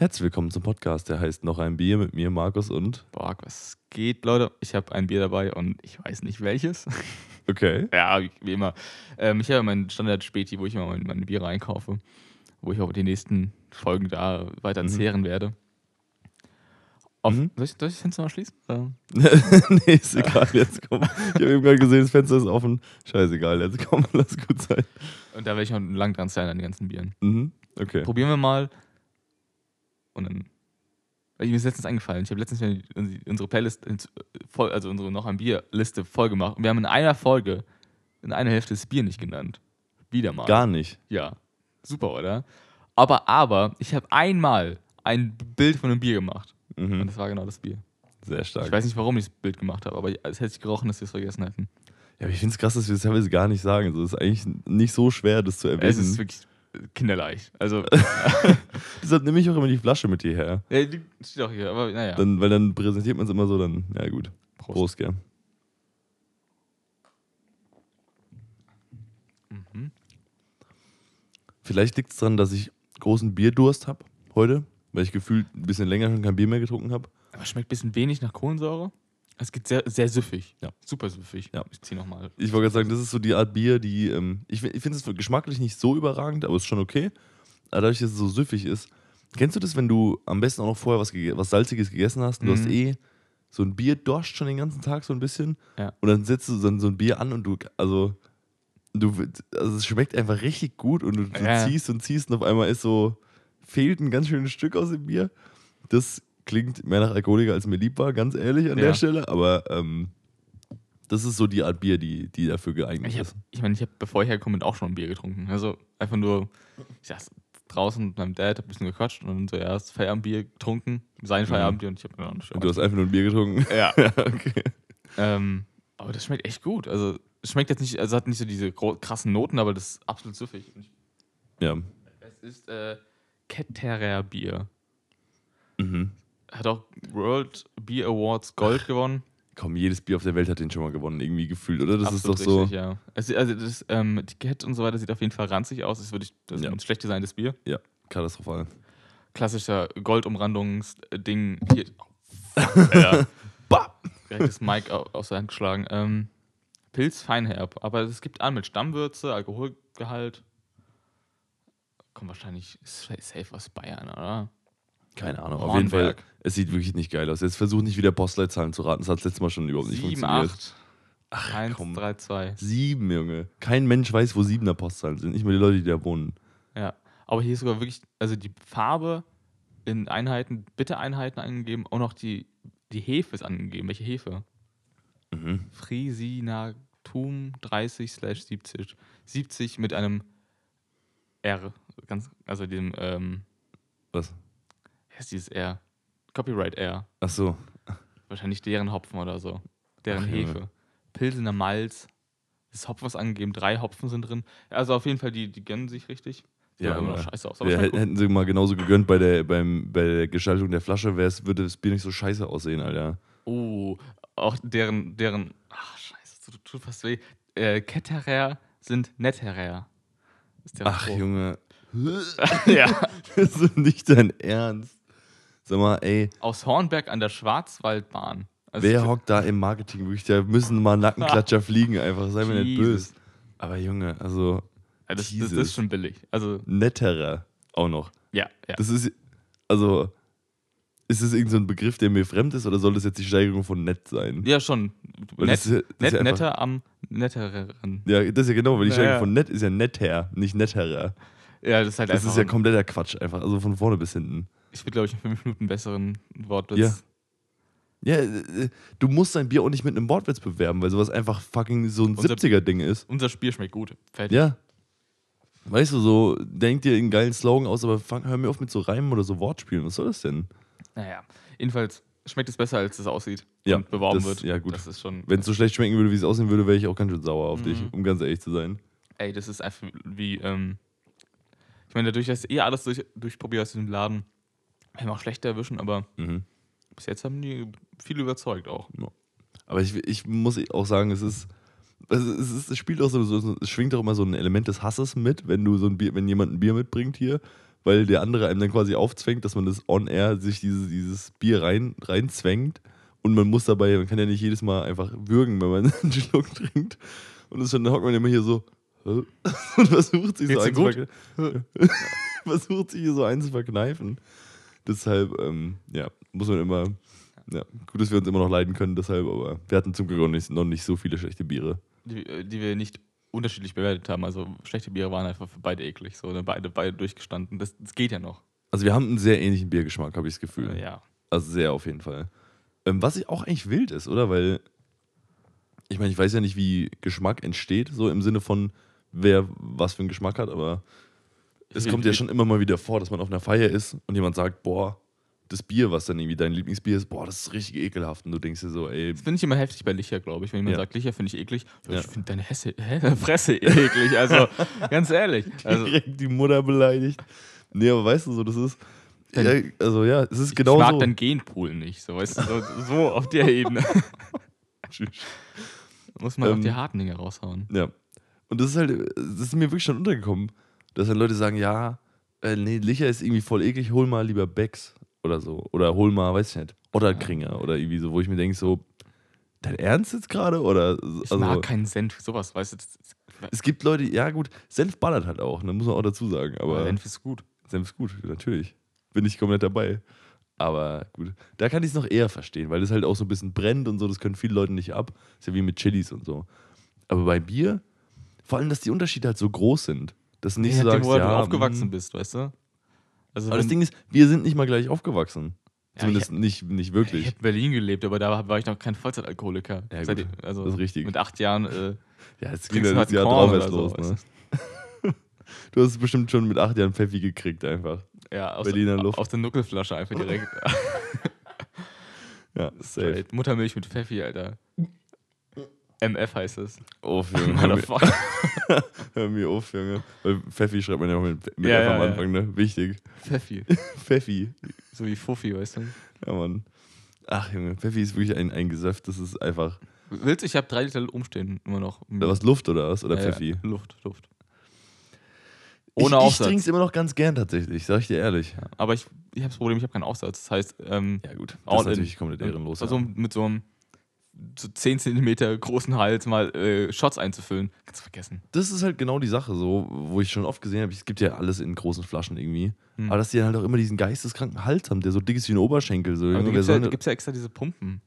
Herzlich willkommen zum Podcast, der heißt Noch ein Bier mit mir, Markus und. Boah, was geht, Leute? Ich habe ein Bier dabei und ich weiß nicht welches. Okay. ja, wie, immer. Ähm, ich habe mein Standard-Späti, wo ich immer meine, meine Biere einkaufe, wo ich auch die nächsten Folgen da weiter Mhm. zehren werde. Auf, Mhm. soll, ich, soll ich das Fenster mal schließen? Nee, ist egal, jetzt komm. Ich habe eben gerade gesehen, das Fenster ist offen. Scheißegal, jetzt komm, lass gut sein. Und da werde ich noch lang dran sein an den ganzen Bieren. Mhm. Okay. Probieren wir mal. Und dann. Weil Mir ist letztens eingefallen. Ich habe letztens unsere Playlist, voll, also unsere noch ein Bier-Liste voll gemacht. Und wir haben in einer Folge, in einer Hälfte das Bier nicht genannt. Wieder mal. Gar nicht. Ja. Super, oder? Aber, aber, ich habe einmal ein Bild von einem Bier gemacht. Und Mhm. das war genau das Bier. Sehr stark. Ich weiß nicht, warum ich das Bild gemacht habe, aber es hätte sich gerochen, dass wir es vergessen hätten. ja, aber ich finde es krass, dass wir das teilweise gar nicht sagen. So, es ist eigentlich nicht so schwer, das zu erwähnen. Es ist wirklich kinderleicht. Also, Deshalb nehme ich auch immer die Flasche mit hierher. ja, die steht auch hier, aber naja. Dann, weil dann präsentiert man es immer so, dann, ja gut. Prost. Prost, gell. Mhm. Vielleicht liegt es daran, dass ich großen Bierdurst habe heute, weil ich gefühlt ein bisschen länger schon kein Bier mehr getrunken habe. Aber schmeckt ein bisschen wenig nach Kohlensäure. Es geht sehr, sehr süffig. Ja. Super süffig. Ja. Ich zieh nochmal. Ich wollte gerade sagen, das ist so die Art Bier, die. Ähm, ich ich finde es geschmacklich nicht so überragend, aber ist schon okay. Aber dadurch, dass es so süffig ist. Kennst du das, wenn du am besten auch noch vorher was, was Salziges gegessen hast? Du hast Mhm. eh so ein Bier dorscht schon den ganzen Tag so ein bisschen. Ja. Und dann setzt du so, ein- so ein Bier an und du. Also. Du, also es schmeckt einfach richtig gut und du, du Ja. ziehst und ziehst und auf einmal ist so, fehlt ein ganz schönes Stück aus dem Bier. Das klingt mehr nach Alkoholiker, als mir lieb war, ganz ehrlich an der Ja. Stelle, aber ähm, das ist so die Art Bier, die, die dafür geeignet Ich habe, ist. ich meine, ich habe, bevor ich hergekommen bin, auch schon ein Bier getrunken. Also einfach nur, ich saß draußen mit meinem Dad, hab ein bisschen gequatscht und dann so erst Feierabendbier getrunken, sein Feierabendbier und ich habe dann Mhm. Und du hast einfach nur ein Bier getrunken. Ja. okay. Ähm, aber das schmeckt echt gut. Also es schmeckt jetzt nicht, also hat nicht so diese krassen Noten, aber das ist absolut süffig. Ja. Es ist äh, Ketterer Bier. Mhm. Hat auch World Beer Awards Gold gewonnen. Komm, jedes Bier auf der Welt hat den schon mal gewonnen, irgendwie gefühlt, oder? Das Absolut ist doch so. richtig, ja. Es, also das ähm, Etikett und so weiter sieht auf jeden Fall ranzig aus. Das ist wirklich das ist Ja. ein schlecht designtes Bier. Katastrophal. Klassischer Goldumrandungsding. Hier. ja. Bah! Direkt das au- aus der Hand geschlagen. Ähm, Pilz feinherb, aber es gibt an mit Stammwürze, Alkoholgehalt. Kommt wahrscheinlich ist safe aus Bayern, oder? Keine Ahnung. Auf jeden Fall, es sieht wirklich nicht geil aus. Jetzt versuch nicht wieder Postleitzahlen zu raten. Das hat das letzte Mal schon überhaupt nicht 7, funktioniert. 8, Ach, 1, komm. 3, 2. Sieben, Junge. Kein Mensch weiß, wo siebener Postzahlen sind. Nicht mal die Leute, die da wohnen. Ja, aber hier ist sogar wirklich, also die Farbe in Einheiten, Bitte-Einheiten angegeben, auch noch die, die Hefe ist angegeben. Welche Hefe? Mhm. Frisinatum 30 slash 70. 70 mit einem R. Ganz, also dem, ähm, Was? Heißt dieses R? Copyright R. Ach so. Wahrscheinlich deren Hopfen oder so. Deren Ach, Junge. Hefe. Pilsener Malz. Das Hopfen ist angegeben, drei Hopfen sind drin. Also auf jeden Fall, die, die gönnen sich richtig. Sieht Ja, aber noch scheiße aus. Aber Wir hätten, sie mal genauso gegönnt bei der, beim, bei der Gestaltung der Flasche, würde das Bier nicht so scheiße aussehen, Alter. Oh, auch deren, deren, ach scheiße, tut, tut fast weh. Äh, Ketterer sind Netterer. Ach, Spruch. Junge. ja. Das ist nicht dein Ernst. Sag mal, ey, Aus Hornberg an der Schwarzwaldbahn. Also wer hockt da im Marketing? Wirklich, da müssen mal Nackenklatscher fliegen einfach. Sei mir nicht böse. Aber Junge, also Ja, das, das, das ist schon billig. Also, netterer auch noch. ja, ja. Das ist, also, ist das irgendein so ein Begriff, der mir fremd ist oder soll das jetzt die Steigerung von nett sein? ja, schon. Weil Nett, das ist ja- das ist nett, ja einfach- netter am nettereren. Ja, das ist ja genau, weil die Ja, Steigerung ja. von nett ist ja netter, nicht netterer. Ja, das ist halt Das einfach. ist ja kompletter Quatsch, einfach, also von vorne bis hinten. Ich will, glaube ich, in fünf Minuten einen besseren Wortwitz. Ja. Ja, äh, du musst dein Bier auch nicht mit einem Wortwitz bewerben, weil sowas einfach fucking so ein Unser- 70er-Ding ist. Unser Spiel schmeckt gut. Fertig. Ja. Weißt du, so, denk dir einen geilen Slogan aus, aber fang, hör mir auf mit so Reimen oder so Wortspielen. Was soll das denn? Naja, jedenfalls schmeckt es besser, als es aussieht Ja, und beworben das- wird. ja, gut. Das ist schon. Wenn es so schlecht schmecken würde, wie es aussehen würde, wäre ich auch ganz schön sauer auf Mhm. dich, um ganz ehrlich zu sein. Ey, das ist einfach wie, ähm, ich meine, dadurch, dass ich eh alles durch, durchprobiere aus diesem Laden, kann man auch schlechter erwischen, aber Mhm. bis jetzt haben die viel überzeugt auch. Aber ich, ich muss auch sagen, es ist. Es, ist, es, spielt auch so, so, es schwingt auch immer so ein Element des Hasses mit, wenn du so ein Bier, wenn jemand ein Bier mitbringt hier, weil der andere einem dann quasi aufzwängt, dass man das on air sich dieses, dieses Bier rein, reinzwängt. Und man muss dabei, man kann ja nicht jedes Mal einfach würgen, wenn man einen Schluck trinkt. Und das, dann hockt man immer hier so und versucht sich so Geht's einzuverkneifen. versucht sich hier so einzuverkneifen. Deshalb, ähm, ja, muss man immer, ja, gut, dass wir uns immer noch leiden können, deshalb, aber wir hatten zum Glück auch nicht, noch nicht so viele schlechte Biere. Die, äh, die wir nicht unterschiedlich bewertet haben. Also schlechte Biere waren einfach für beide eklig. So, ne? beide, beide durchgestanden. Das, das geht ja noch. Also wir haben einen sehr ähnlichen Biergeschmack, habe ich das Gefühl. Äh, ja. Also sehr auf jeden Fall. Ähm, was ich auch eigentlich wild ist, oder? Weil, ich meine, ich weiß ja nicht, wie Geschmack entsteht, so im Sinne von, wer was für einen Geschmack hat, aber es Ich- kommt ja ich- schon immer mal wieder vor, dass man auf einer Feier ist und jemand sagt, boah, das Bier, was dann irgendwie dein Lieblingsbier ist, boah, das ist richtig ekelhaft. Und du denkst dir so, ey, Das finde ich immer heftig bei Licher, glaube ich. Wenn jemand Ja. sagt, Licher finde ich eklig, Ja. ich finde deine Hesse, hä, Fresse eklig. Also, ganz ehrlich. Also, direkt die Mutter beleidigt. Nee, aber weißt du so, das ist, Dann- ja, also ja, es ist ich genau mag so. deinen Genpool nicht. So, weißt du, so, so auf der Ebene. Muss man auch Ähm, die harten Dinge raushauen. Ja. Und das ist halt, das ist mir wirklich schon untergekommen, dass dann Leute sagen, ja, äh, nee, Licher ist irgendwie voll eklig, hol mal lieber Becks oder so. Oder hol mal, weiß ich nicht, oder Kringer oder irgendwie so, wo ich mir denke, so, dein Ernst jetzt gerade? Oder, Ich also, mag keinen Senf, sowas, weißt du. Das, das, es gibt Leute, ja gut, Senf ballert halt auch, ne, muss man auch dazu sagen. Aber Senf ist gut. Senf ist gut, natürlich. Bin ich komplett dabei. Aber gut, da kann ich es noch eher verstehen, weil das halt auch so ein bisschen brennt und so, das können viele Leute nicht ab. Ist ja wie mit Chilis und so. Aber bei Bier, vor allem, dass die Unterschiede halt so groß sind. Dass du nicht Je so sagst, wo ja, du aufgewachsen mm. bist, weißt du? Also, Aber das Ding ist, wir sind nicht mal gleich aufgewachsen. Ja, Zumindest ich- nicht, nicht Ich wirklich. habe in Berlin gelebt, aber da war ich noch kein Vollzeitalkoholiker. Ja. Seitdem- also Das ist richtig. Mit acht Jahren. Äh, Ja, jetzt ja halt das Jahr drauf erst oder so, los. Ne? Du hast bestimmt schon mit acht Jahren Pfeffi gekriegt, einfach. ja, aus, Berliner Luft. aus der Nuckelflasche einfach direkt. Ja, safe. Straight. Muttermilch mit Pfeffi, Alter. MF heißt es. Oh, Junge. Motherfucker. hör mir auf, Junge. Weil Pfeffi schreibt man ja auch mit, mit Ja, F ja, am. Anfang, ne? Wichtig. Pfeffi. Pfeffi. So wie Fuffi, weißt du? Ja, Mann. Ach, Junge, Pfeffi ist wirklich ein, ein Gesöff. Das ist einfach. Willst du, ich habe drei Liter umstehen, immer noch. Was, Luft oder was? Oder Ja, ja. Pfeffi? Luft, Luft. Ich, Ohne ich Aufsatz. trinke es immer noch ganz gern tatsächlich, sag ich dir ehrlich. Ja, aber ich, ich habe das Problem, ich habe keinen Aufsatz. Das heißt, ähm, Ja, gut. Das ist natürlich in. komplett ehrenlos. also ja. mit so einem so 10 cm großen Hals mal äh, Shots einzufüllen, kannst du vergessen. Das ist halt genau die Sache, so, wo ich schon oft gesehen habe, es gibt ja alles in großen Flaschen irgendwie. Hm. Aber dass die dann halt auch immer diesen geisteskranken Hals haben, der so dick ist wie ein Oberschenkel. So, Aber da gibt es ja, gibt's ja extra diese Pumpen.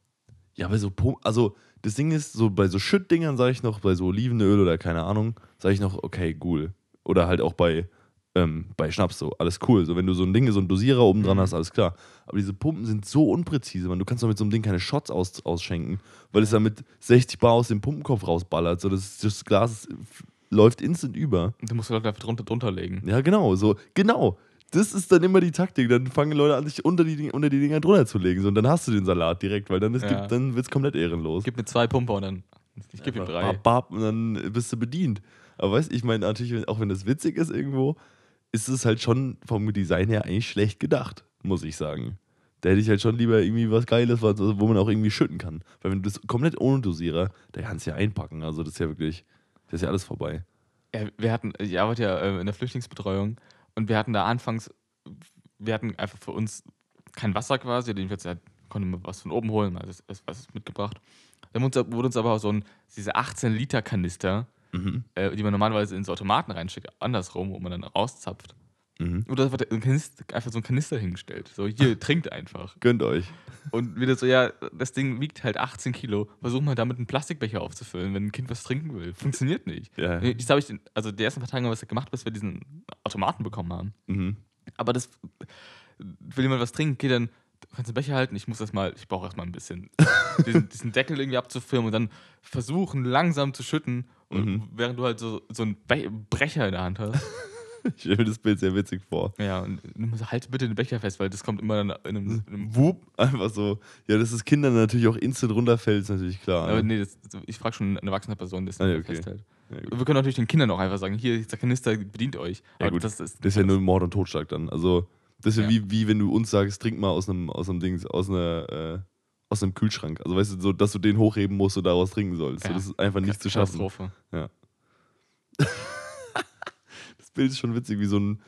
Ja, bei so Pum also das Ding ist, so bei so Schüttdingern sage ich noch, bei so Olivenöl oder keine Ahnung, sage ich noch, okay, cool. Oder halt auch bei, ähm, bei Schnaps so, alles cool. So, wenn du so ein Ding, so ein Dosierer oben dran Mhm. hast, alles klar. Aber diese Pumpen sind so unpräzise, man. Du kannst doch mit so einem Ding keine Shots aus, ausschenken, weil es dann mit 60 Bar aus dem Pumpenkopf rausballert. So, das, das Glas läuft instant über. Du musst halt einfach drunter, drunter legen. Ja, genau, so, genau. Das ist dann immer die Taktik. Dann fangen Leute an, sich unter die, unter die Dinger drunter zu legen. So, und dann hast du den Salat direkt, weil dann, ist- Ja. gibt- dann wird es komplett ehrenlos. Gib mir zwei Pumper und dann. Ich gebe ihm Einfach drei. Bap, bap, und dann bist du bedient. Aber weißt du, ich meine natürlich, auch wenn das witzig ist irgendwo, ist es halt schon vom Design her eigentlich schlecht gedacht, muss ich sagen. Da hätte ich halt schon lieber irgendwie was Geiles, wo man auch irgendwie schütten kann. Weil wenn du das komplett ohne Dosierer, da kannst du ja einpacken. Also das ist ja wirklich, das ist ja alles vorbei. Ja, wir hatten, ich arbeite ja äh, in der Flüchtlingsbetreuung und wir hatten da anfangs, wir hatten einfach für uns kein Wasser quasi, jetzt ja, konnten wir was von oben holen, also das, das was ist mitgebracht. Dann wurde uns, aber auch so ein, diese 18 Liter Kanister, Mhm. äh, die man normalerweise in so Automaten reinsteckt, andersrum, wo man dann rauszapft. Mhm. Kanister, einfach so ein Kanister hingestellt. So, hier, trinkt einfach. Gönnt euch. Und wieder so, ja, das Ding wiegt halt 18 Kilo. Versuch mal damit einen Plastikbecher aufzufüllen, wenn ein Kind was trinken will. Funktioniert nicht. Ja. Das habe ich, den- also die ersten paar Tage haben wir das gemacht, bis wir diesen Automaten bekommen haben. Mhm. Aber das, will jemand was trinken, geh dann, du kannst den Becher halten, ich muss das mal, ich brauche erstmal ein bisschen, diesen, diesen Deckel irgendwie abzufilmen und dann versuchen langsam zu schütten, Mhm. während du halt so, so einen Be Brecher in der Hand hast. Ich stelle mir das Bild sehr witzig vor. ja, und halt bitte den Becher fest, weil das kommt immer dann in einem, in einem Wup, einfach so. Ja, dass das Kindern natürlich auch instant runterfällt, ist natürlich klar. Aber ne? nee, das, ich frage schon eine erwachsene Person, das Ah, ja, nicht okay. festhält. Ja. Wir können natürlich den Kindern auch einfach sagen, hier der Kanister, bedient euch. Ja, Aber gut. Das, ist, Das ist ja nur Mord und Totschlag dann. Also, das ist ja, Ja. Wie, wie wenn du uns sagst, trink mal aus einem, aus einem Dings, aus einer, äh, aus einem Kühlschrank. Also weißt du, so, dass du den hochheben musst und daraus trinken sollst. So, Ja. das ist einfach nicht zu schaffen. Katastrophe. Das Bild ist schon witzig, wie so ein,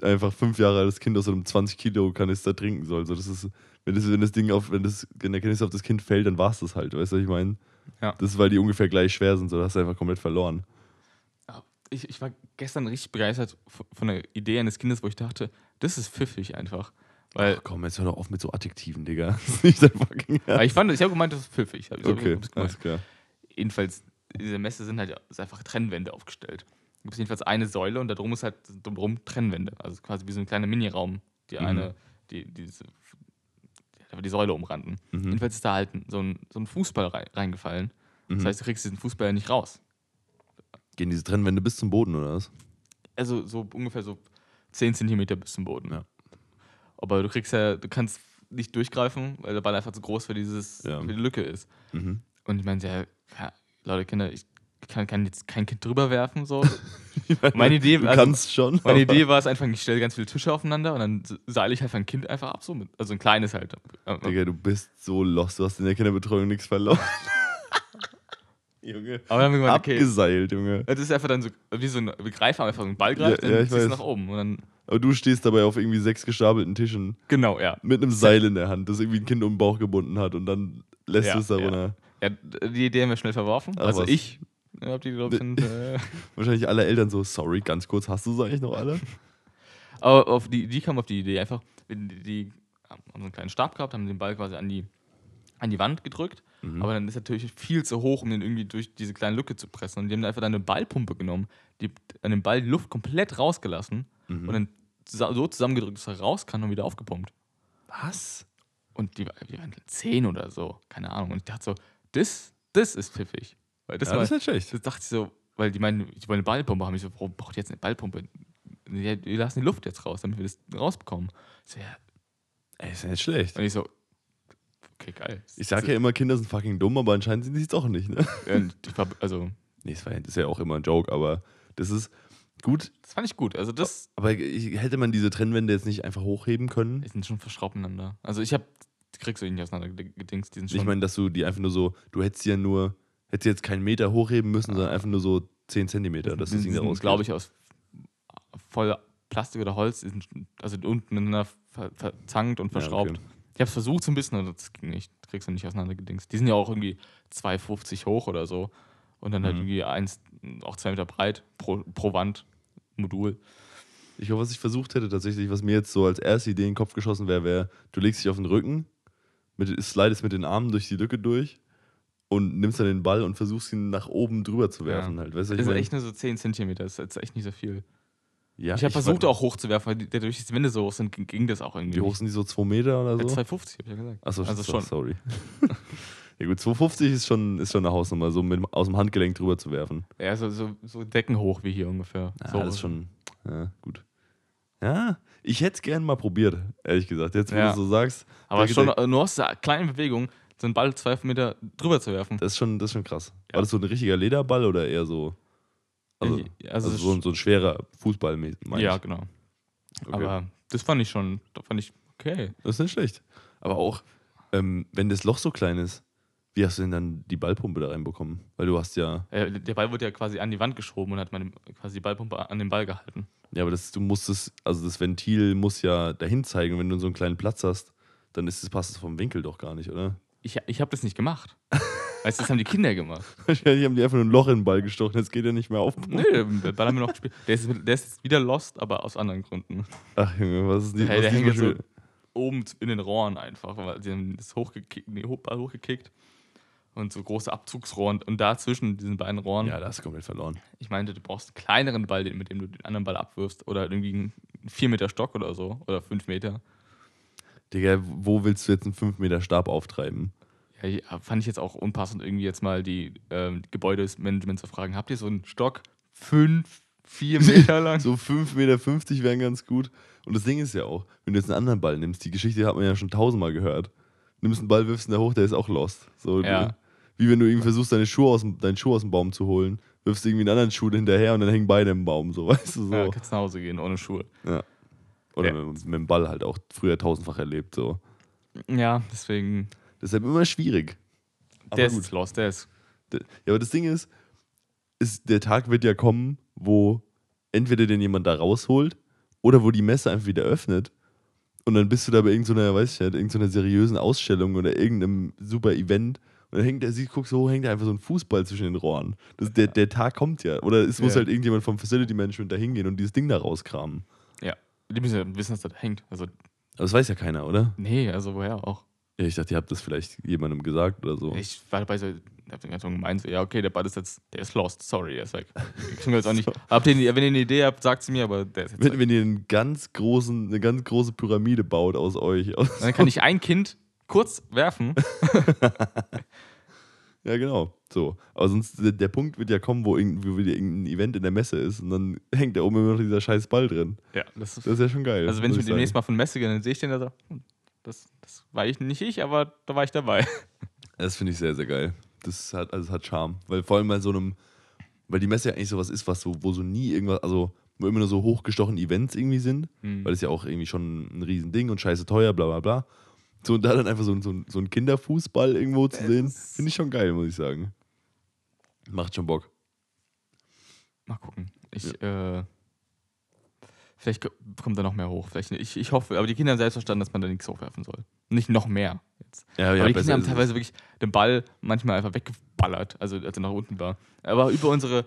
einfach fünf Jahre altes Kind aus so einem 20 Kilo Kanister trinken soll. So, das ist, wenn das, wenn das Ding auf, wenn das, wenn der Kanister auf das Kind fällt, dann war es das halt. Weißt du, was ich meine? Ja. Das ist, weil die ungefähr gleich schwer sind, so das hast du einfach komplett verloren. Ich, ich war gestern richtig begeistert von der Idee eines Kindes, wo ich dachte, das ist pfiffig einfach. Weil, Ach komm, jetzt hör doch auf mit so Adjektiven, Digga. Das nicht dein fucking weil ich fand, ich habe gemeint, das ist pfiffig. Ich Okay, alles klar. jedenfalls, diese Messe sind halt ist einfach Trennwände aufgestellt. Du gibt jedenfalls eine Säule und da drum ist halt drumherum Trennwände. Also quasi wie so ein kleiner Miniraum, die Mhm. eine, die, die, diese, die, die Säule umranden. Mhm. Jedenfalls ist da halt so ein, so ein Fußball rei- reingefallen. Das Mhm. heißt, du kriegst diesen Fußball ja nicht raus. Gehen diese Trennwände bis zum Boden, oder was? Also so ungefähr so 10 Zentimeter bis zum Boden. Ja. Aber du kriegst ja, du kannst nicht durchgreifen, weil der Ball einfach zu groß für, dieses, Ja. für die Lücke ist. Mhm. Und ich meinte, ja, ja, Leute, Kinder, ich kann, kann jetzt kein Kind drüber werfen. So. Meine Idee, Du also, kannst schon. meine Idee war es einfach, ich stelle ganz viele Tische aufeinander und dann seile ich halt ein Kind einfach ab. So mit, also ein kleines halt. Digga, du bist so lost, du hast in der Kinderbetreuung nichts verloren. Junge. Aber dann haben wir gemeint, okay. Abgeseilt, Junge. Das ist einfach dann so, wie so ein, wir greifen einfach so einen Ball greift, Ja, dann ja, ziehst du nach oben. Und dann, Aber du stehst dabei auf irgendwie sechs gestapelten Tischen genau, ja. mit einem Seil in der Hand, das irgendwie ein Kind um den Bauch gebunden hat und dann lässt Ja, du es da ja. runter. ja. Die Idee haben wir schnell verworfen. Ach, also was. ich habe die, glaube ich, äh, Wahrscheinlich alle Eltern so, sorry, ganz kurz, hast du es eigentlich noch alle? Aber auf die, die kam auf die Idee einfach, die, die haben so einen kleinen Stab gehabt, haben den Ball quasi an die, an die Wand gedrückt. Mhm. Aber dann ist natürlich viel zu hoch, um den irgendwie durch diese kleine Lücke zu pressen. Und die haben einfach dann eine Ballpumpe genommen, die an dem Ball die Luft komplett rausgelassen Mhm. und dann so zusammengedrückt, dass er raus kann und wieder aufgepumpt. Was? Und die, die waren zehn oder so, keine Ahnung. Und ich dachte so, das, das ist pfiffig. Weil das ja, war, das ist nicht schlecht. das dachte ich so, weil die meinen, ich wollte eine Ballpumpe haben. Ich so, warum braucht ihr jetzt eine Ballpumpe? Wir lassen die Luft jetzt raus, damit wir das rausbekommen. Ich so, ja. Ey, ist ja nicht schlecht. Und ich so, okay, geil. Ich sag ja immer, Kinder sind fucking dumm, aber anscheinend sind sie es doch nicht, ne? War- Also, Nee, das, war, das ist ja auch immer ein Joke, aber das ist gut. das fand ich gut. Also, das Aber ich, hätte man diese Trennwände jetzt nicht einfach hochheben können? die sind schon verschraubt miteinander. Also, ich hab, die kriegst du nicht auseinandergedingst. Die sind schon. Ich meine, dass du die einfach nur so, du hättest ja nur, hättest jetzt keinen Meter hochheben müssen, sondern einfach nur so 10 Zentimeter, dass das Ding da rausgeht. glaube ich, aus voll Plastik oder Holz. Also unten ineinander ver verzankt und Ja, verschraubt. okay. Ich habe es versucht so ein bisschen, aber das ging nicht. Das kriegst du nicht auseinandergedingst. Die sind ja auch irgendwie 2,50 hoch oder so. Und dann halt Mhm. irgendwie eins, auch zwei Meter breit pro, pro Wand, Modul. Ich glaube, was ich versucht hätte tatsächlich, was mir jetzt so als erste Idee in den Kopf geschossen wäre, wäre, du legst dich auf den Rücken, mit, slidest mit den Armen durch die Lücke durch und nimmst dann den Ball und versuchst ihn nach oben drüber zu werfen. Ja. Halt. Weißt du, Das ich ist echt nur so 10 Zentimeter, das ist echt nicht so viel. Ja, ich habe versucht auch hochzuwerfen, weil der durch die Wände so hoch sind, ging- das auch irgendwie. Wie hoch sind die so? 2 Meter oder so? Ja, 2,50 habe ich ja gesagt. Achso, also so, schon. sorry. ja gut, 250 ist schon, ist schon eine Hausnummer, so mit, aus dem Handgelenk drüber zu werfen. Ja, so, so, so deckenhoch wie hier ungefähr. Ja, so. das ist schon, ja, gut. Ja, ich hätte es gerne mal probiert, ehrlich gesagt. Jetzt, wo Ja. du so sagst, Aber schon nur aus der kleinen Bewegung so einen Ball zwei Meter drüber zu werfen. das ist schon, das ist schon krass. War das so ein richtiger Lederball oder eher so, also, Ja, also, also so, ein- so ein schwerer Fußball, meine ja, genau. Okay. Aber das fand ich schon, das fand ich okay. Das ist nicht schlecht. Aber auch, ähm, wenn das Loch so klein ist, wie hast du denn dann die Ballpumpe da reinbekommen? Weil du hast ja, Äh, Der Ball wurde ja quasi an die Wand geschoben und hat man quasi die Ballpumpe an den Ball gehalten. ja, aber das, du musst es, also das Ventil muss ja dahin zeigen. Wenn du so einen kleinen Platz hast, dann ist es, passt es vom Winkel doch gar nicht, oder? Ich, ich habe das nicht gemacht. weißt du, das haben die Kinder gemacht. Wahrscheinlich haben die einfach nur ein Loch in den Ball gestochen, jetzt geht er nicht mehr auf. Nee, der Ball haben wir noch gespielt. Der ist, der ist wieder lost, aber aus anderen Gründen. Ach Junge, was ist die, Hey, was der ist hängt jetzt so oben in den Rohren einfach, weil sie haben das hochgekickt, nee, Ball hochgekickt und so große Abzugsrohr und, da zwischen diesen beiden Rohren. Ja, da hast du komplett verloren. Ich meinte, du brauchst einen kleineren Ball, mit dem du den anderen Ball abwirfst oder irgendwie einen 4 Meter Stock oder so oder 5 Meter. Digga, wo willst du jetzt einen 5 Meter Stab auftreiben? Ja, ja, fand ich jetzt auch unpassend, irgendwie jetzt mal die ähm, Gebäudesmanagement zu fragen. Habt ihr so einen Stock 5, 4 Meter lang? So 5,50 Meter wären ganz gut. Und das Ding ist ja auch, wenn du jetzt einen anderen Ball nimmst, die Geschichte hat man ja schon tausendmal gehört. Nimmst einen Ball, wirfst ihn da hoch, der ist auch lost. So, Ja. wie wenn du irgendwie versuchst, deine Schuhe aus, deinen Schuh aus dem Baum zu holen, wirfst irgendwie einen anderen Schuh hinterher und dann hängen beide im Baum, so, weißt du, so. Ja, kannst nach Hause gehen ohne Schuhe. Oder Ja. mit, mit dem Ball halt auch früher tausendfach erlebt, so. Ja, deswegen. Deshalb immer schwierig. Aber der gut. ist lost, der ist. Ja, aber das Ding ist, ist, der Tag wird ja kommen, wo entweder den jemand da rausholt Oder wo die Messe einfach wieder öffnet und dann bist du da bei irgendeiner, weiß ich nicht, irgendeiner seriösen Ausstellung oder irgendeinem super Event und dann hängt er, sie guckst so, hängt da einfach so ein Fußball zwischen den Rohren. Das, der, der Tag kommt ja. Oder es muss Ja. halt irgendjemand vom Facility Management da hingehen und dieses Ding da rauskramen. Ja. Die müssen ja wissen, dass das hängt. Also, Aber das weiß ja keiner, oder? nee, also woher auch. Ja, ich dachte, ihr habt das vielleicht jemandem gesagt oder so. Ich war dabei so, hab den ganzen gemeint, so, ja, okay, der Ball ist jetzt, der ist lost, sorry, der ist weg. Ich jetzt auch nicht. Habt ihr, wenn ihr eine Idee habt, sagt sie mir, aber der ist jetzt Wenn, weg. wenn ihr einen ganz großen, eine ganz große Pyramide baut aus euch. Aus, Dann kann ich ein Kind kurz werfen. ja, genau. So. Aber sonst, der, der Punkt wird ja kommen, wo, irgend, wo wieder irgendein Event in der Messe ist und dann hängt da oben immer noch dieser scheiß Ball drin. Ja, das ist, Das ist ja schon geil. also wenn ich mit demnächst mal von Messe gehe, dann sehe ich den da so. Das, das war ich nicht ich, aber da war ich dabei. Das finde ich sehr, sehr geil. Das hat, also es hat Charme. Weil vor allem bei so einem, weil die Messe ja eigentlich sowas ist, was so, wo so nie irgendwas, also wo immer nur so hochgestochene Events irgendwie sind, Hm. weil es ja auch irgendwie schon ein Riesending und scheiße teuer, bla bla bla. So, und da dann einfach so, ein- so, so ein Kinderfußball irgendwo zu Das sehen, finde ich schon geil, muss ich sagen. Macht schon Bock. Mal gucken. Ich, äh, vielleicht ko- kommt da noch mehr hoch. Vielleicht, ich, ich hoffe, aber die Kinder haben selbst verstanden, dass man da nichts hochwerfen soll. Nicht noch mehr. Jetzt. Ja, aber die besser Kinder haben teilweise wirklich den Ball manchmal einfach weggeballert, also als er nach unten war. Aber über unsere,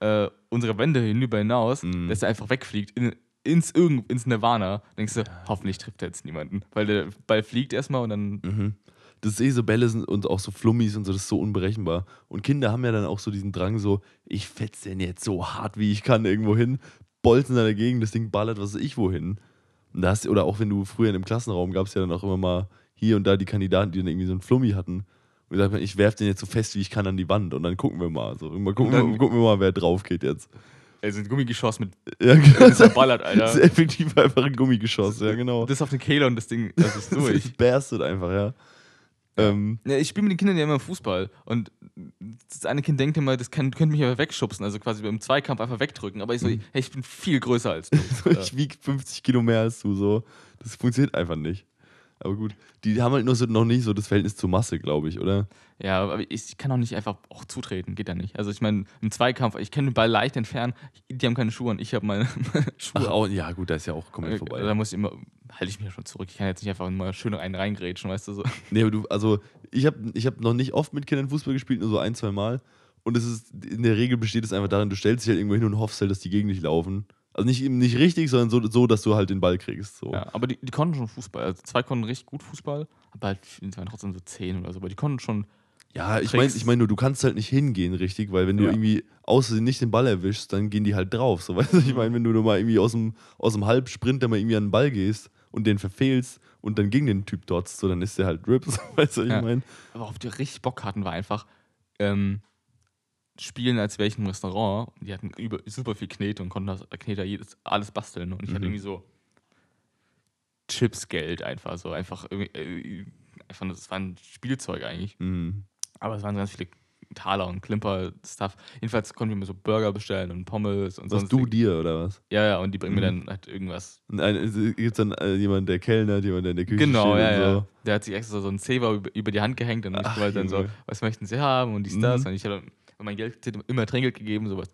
äh, unsere Wände hinüber hinaus, Mhm. dass er einfach wegfliegt in, ins, irgend, ins Nirvana. Denkst du, hoffentlich trifft er jetzt niemanden. Weil der Ball fliegt erstmal und dann. Mhm. Das ist eh so Bälle sind und auch so Flummis und so, das ist so unberechenbar. Und Kinder haben ja dann auch so diesen Drang, so, ich fetz den jetzt so hart wie ich kann irgendwo hin, bolzen da dagegen, das Ding ballert, was weiß ich wohin. Und das, oder auch wenn du früher in einem Klassenraum gab es ja dann auch immer mal hier und da die Kandidaten, die dann irgendwie so einen Flummi hatten. Und gesagt haben, ich werf den jetzt so fest wie ich kann an die Wand und dann gucken wir mal. So, mal gucken, dann- wir, gucken wir mal, wer drauf geht jetzt. Er sind Gummigeschoss mit. Ja, genau. Das verballert, Alter. Das ist effektiv einfach ein Gummigeschoss, ja, genau. Das auf den Kehle und das Ding, das ist Das durch. berstet einfach, ja. Ähm, Ja, ich spiele mit den Kindern ja immer Fußball und das eine Kind denkt immer, das kann, könnte mich einfach wegschubsen, also quasi im Zweikampf einfach wegdrücken. Aber ich so, hey, ich bin viel größer als du. ich wiege 50 Kilo mehr als du, so. Das funktioniert einfach nicht. Aber gut, die haben halt nur so, noch nicht so das Verhältnis zur Masse, glaube ich, oder? ja, aber ich kann auch nicht einfach auch zutreten, geht ja nicht. Also ich meine, im Zweikampf, ich kann den Ball leicht entfernen, die haben keine Schuhe und ich habe meine, meine Schuhe. Ach, auch, ja, gut, da ist ja auch komplett vorbei. Da muss ich immer, halte ich mich ja schon zurück. Ich kann jetzt nicht einfach mal schön einen reingrätschen, weißt du so. Nee, aber du, also ich habe ich hab noch nicht oft mit Kindern Fußball gespielt, nur so ein, zwei Mal. Und es ist, in der Regel besteht es einfach darin, du stellst dich halt irgendwo hin und hoffst halt, dass die gegen dich laufen. Also nicht, nicht richtig, sondern so, so, dass du halt den Ball kriegst. So. Ja, aber die, die konnten schon Fußball. Also zwei konnten richtig gut Fußball, aber halt, die waren trotzdem so zehn oder so, aber die konnten schon. Ja, ich meine, ich mein nur, du kannst halt nicht hingehen, richtig, weil wenn du Ja. irgendwie außerdem nicht den Ball erwischst, dann gehen die halt drauf. So, weißt du, ich meine, wenn du nur mal irgendwie aus dem, aus dem Halbsprint da mal irgendwie an den Ball gehst und den verfehlst und dann gegen den Typ dotzt, so, dann ist der halt Rip, so, weißt du, was Ja. ich meine? Aber auf die richtig Bock hatten, war einfach ähm, spielen, als wäre ich im Restaurant. Die hatten über, super viel Knete und konnten aus Knete jedes, alles basteln. Und ich hatte Mhm. irgendwie so Chipsgeld einfach so. Einfach irgendwie, äh, einfach, das war ein Spielzeug eigentlich. Mhm. Aber es waren ganz viele Taler und Klimper-Stuff. Jedenfalls konnten wir mir so Burger bestellen und Pommes und Was sonst. du dir oder was? Ja, ja, und die bringen mir Mhm. dann halt irgendwas. Gibt es dann äh, jemanden, der kellnert, jemand, der in der Küche Genau, steht ja, und ja. so? Der hat sich extra so einen Zewa über, über die Hand gehängt und ich Ach, war dann so, was möchten Sie haben und dies, das. Mhm. Und ich habe mein Geld immer Trinkgeld gegeben, sowas.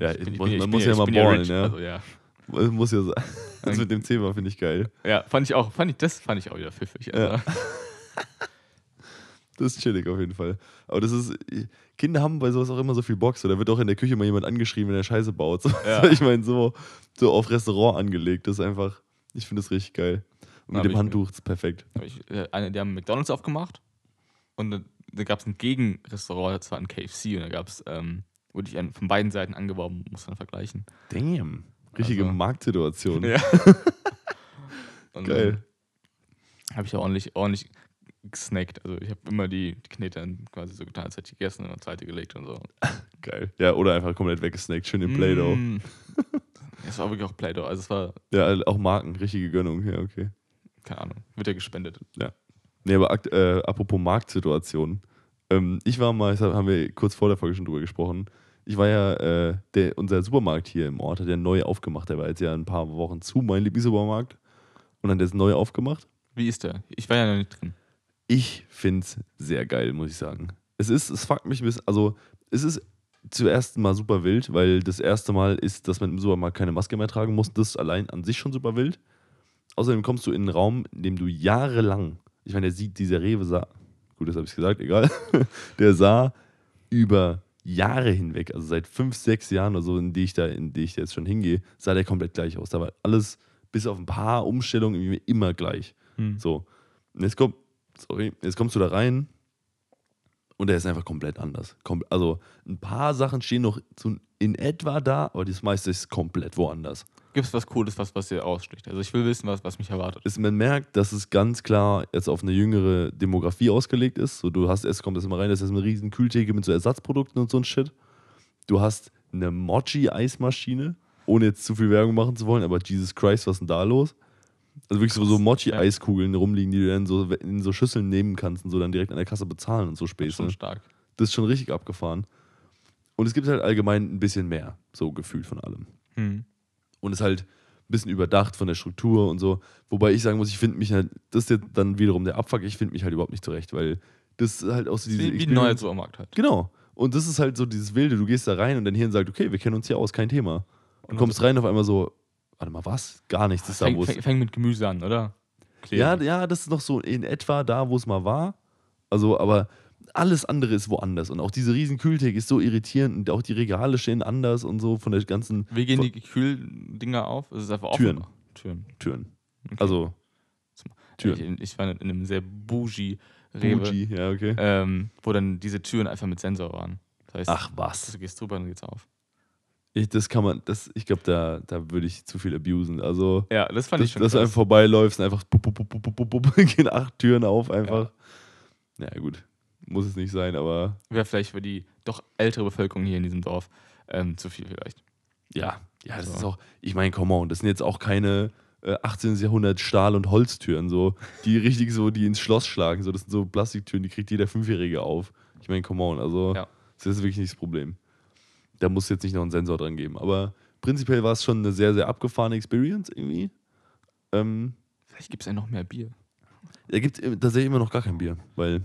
Ja, muss- man muss ja mal ballen, ja. Also, ja. Das muss ja sein. Das mit dem Thema finde ich geil. ja, fand ich auch, fand ich, das fand ich auch wieder pfiffig. Ja. Also. Das ist chillig auf jeden Fall. Aber das ist, Kinder haben bei sowas auch immer so viel Bock. So, da wird auch in der Küche mal jemand angeschrieben, wenn er Scheiße baut. So, Ja. Ich meine, so, so auf Restaurant angelegt. Das ist einfach, ich finde das richtig geil. Und Ja, mit dem ich- Handtuch ist perfekt. Ich, äh, eine, die haben McDonalds aufgemacht und da, gab es ein Gegenrestaurant, das war ein KFC und da gab es, ähm, wurde ich von beiden Seiten angeworben, muss man vergleichen. Damn. Richtige Also- Marktsituation. Ja. und Geil. Habe ich auch ordentlich, ordentlich gesnackt. Also ich habe immer die, die Knete dann quasi so getan, als hätte ich gegessen und eine zweite gelegt und so. Geil. Ja, oder einfach komplett weggesnackt. Schön im Play-Doh. Mm. Es war wirklich auch Play-Doh. Also es war, Ja, auch Marken. Richtige Gönnung. Ja, okay. keine Ahnung, wird ja gespendet. Nee, aber äh, apropos Marktsituation. Ähm, ich war mal, das haben wir kurz vor der Folge schon drüber gesprochen. Ich war ja, äh, der, unser Supermarkt hier im Ort hat ja neu aufgemacht. Der war jetzt ja ein paar Wochen zu, mein Lieblingssupermarkt. Und dann der ist neu aufgemacht. Wie ist der? Ich war ja noch nicht drin. Ich finde es sehr geil, muss ich sagen. Es ist, es fuckt mich ein bisschen, also es ist zuerst mal super wild, weil das erste Mal ist, dass man im Supermarkt keine Maske mehr tragen muss. Das ist allein an sich schon super wild. Außerdem kommst du in einen Raum, in dem du jahrelang, ich meine, der sieht, dieser Rewe sah, gut, das habe ich gesagt, egal, der sah über Jahre hinweg, also seit fünf, sechs Jahren oder so, in die ich da, in die ich jetzt schon hingehe, sah der komplett gleich aus. Da war alles, bis auf ein paar Umstellungen, immer gleich. Hm. So. Und jetzt kommt, sorry, jetzt kommst du da rein und der ist einfach komplett anders. Also ein paar Sachen stehen noch in etwa da, aber das meiste ist komplett woanders. Gibt es was Cooles, was, was dir aussticht? Also ich will wissen, was, was mich erwartet. Es, man merkt, dass es ganz klar jetzt auf eine jüngere Demografie ausgelegt ist. So, du hast erst, kommt das immer rein, das ist eine riesen Kühltheke mit so Ersatzprodukten und so ein Shit. Du hast eine Mochi-Eismaschine, ohne jetzt zu viel Werbung machen zu wollen, aber Jesus Christ, was ist denn da los? Also wirklich so, so Mochi-Eiskugeln rumliegen, die du dann so in so Schüsseln nehmen kannst und so dann direkt an der Kasse bezahlen und so Das ist Späße. schon stark. Das ist schon richtig abgefahren. Und es gibt halt allgemein ein bisschen mehr, so gefühlt von allem. Hm. Und ist halt ein bisschen überdacht von der Struktur und so. Wobei ich sagen muss, ich finde mich halt, das ist jetzt dann wiederum der Abfuck, ich finde mich halt überhaupt nicht zurecht, weil das ist halt auch so diese. Wie, wie ein neuer Supermarkt halt. Genau. Und das ist halt so dieses Wilde, du gehst da rein und dein Hirn sagt, okay, wir kennen uns hier aus, kein Thema. Du Und kommst rein auf einmal so, warte mal, was? Gar nichts ist da, Fäng, wo es. fäng, fäng mit Gemüse an, oder? Ja, ja, das ist noch so in etwa da, wo es mal war. Also, aber alles andere ist woanders. Und auch diese riesen Kühltheke ist so irritierend und auch die Regale stehen anders und so von der ganzen Wie gehen die Kühldinger auf? Es ist einfach Türen. offen. Türen. Türen. Okay. Also, Türen. Ich, ich war in einem sehr bougie Rewe, Bougie, ja, okay. ähm, wo dann diese Türen einfach mit Sensor waren. Das heißt, Ach was. du gehst drüber und dann geht's auf. Ich, das kann man, das, ich glaube, da, da würde ich zu viel abusen. Also, Ja, das fand dass, ich schon dass du einfach vorbeiläufst und einfach bup, bup, bup, gehen acht Türen auf einfach. Ja. gut. Muss es nicht sein, aber Wäre vielleicht für die doch ältere Bevölkerung hier in diesem Dorf ähm, zu viel vielleicht. ja. Ja, das So. ist auch, ich meine, come on, das sind jetzt auch keine äh, 18. Jahrhundert Stahl- und Holztüren, so, die richtig so, die ins Schloss schlagen. So, das sind so Plastiktüren, die kriegt jeder Fünfjährige auf. Ich meine, come on, also, Ja. das ist wirklich nicht das Problem. Da muss jetzt nicht noch einen Sensor dran geben. Aber prinzipiell war es schon eine sehr, sehr abgefahrene Experience irgendwie. Ähm, Vielleicht gibt es ja noch mehr Bier. Da gibt es tatsächlich immer noch gar kein Bier, weil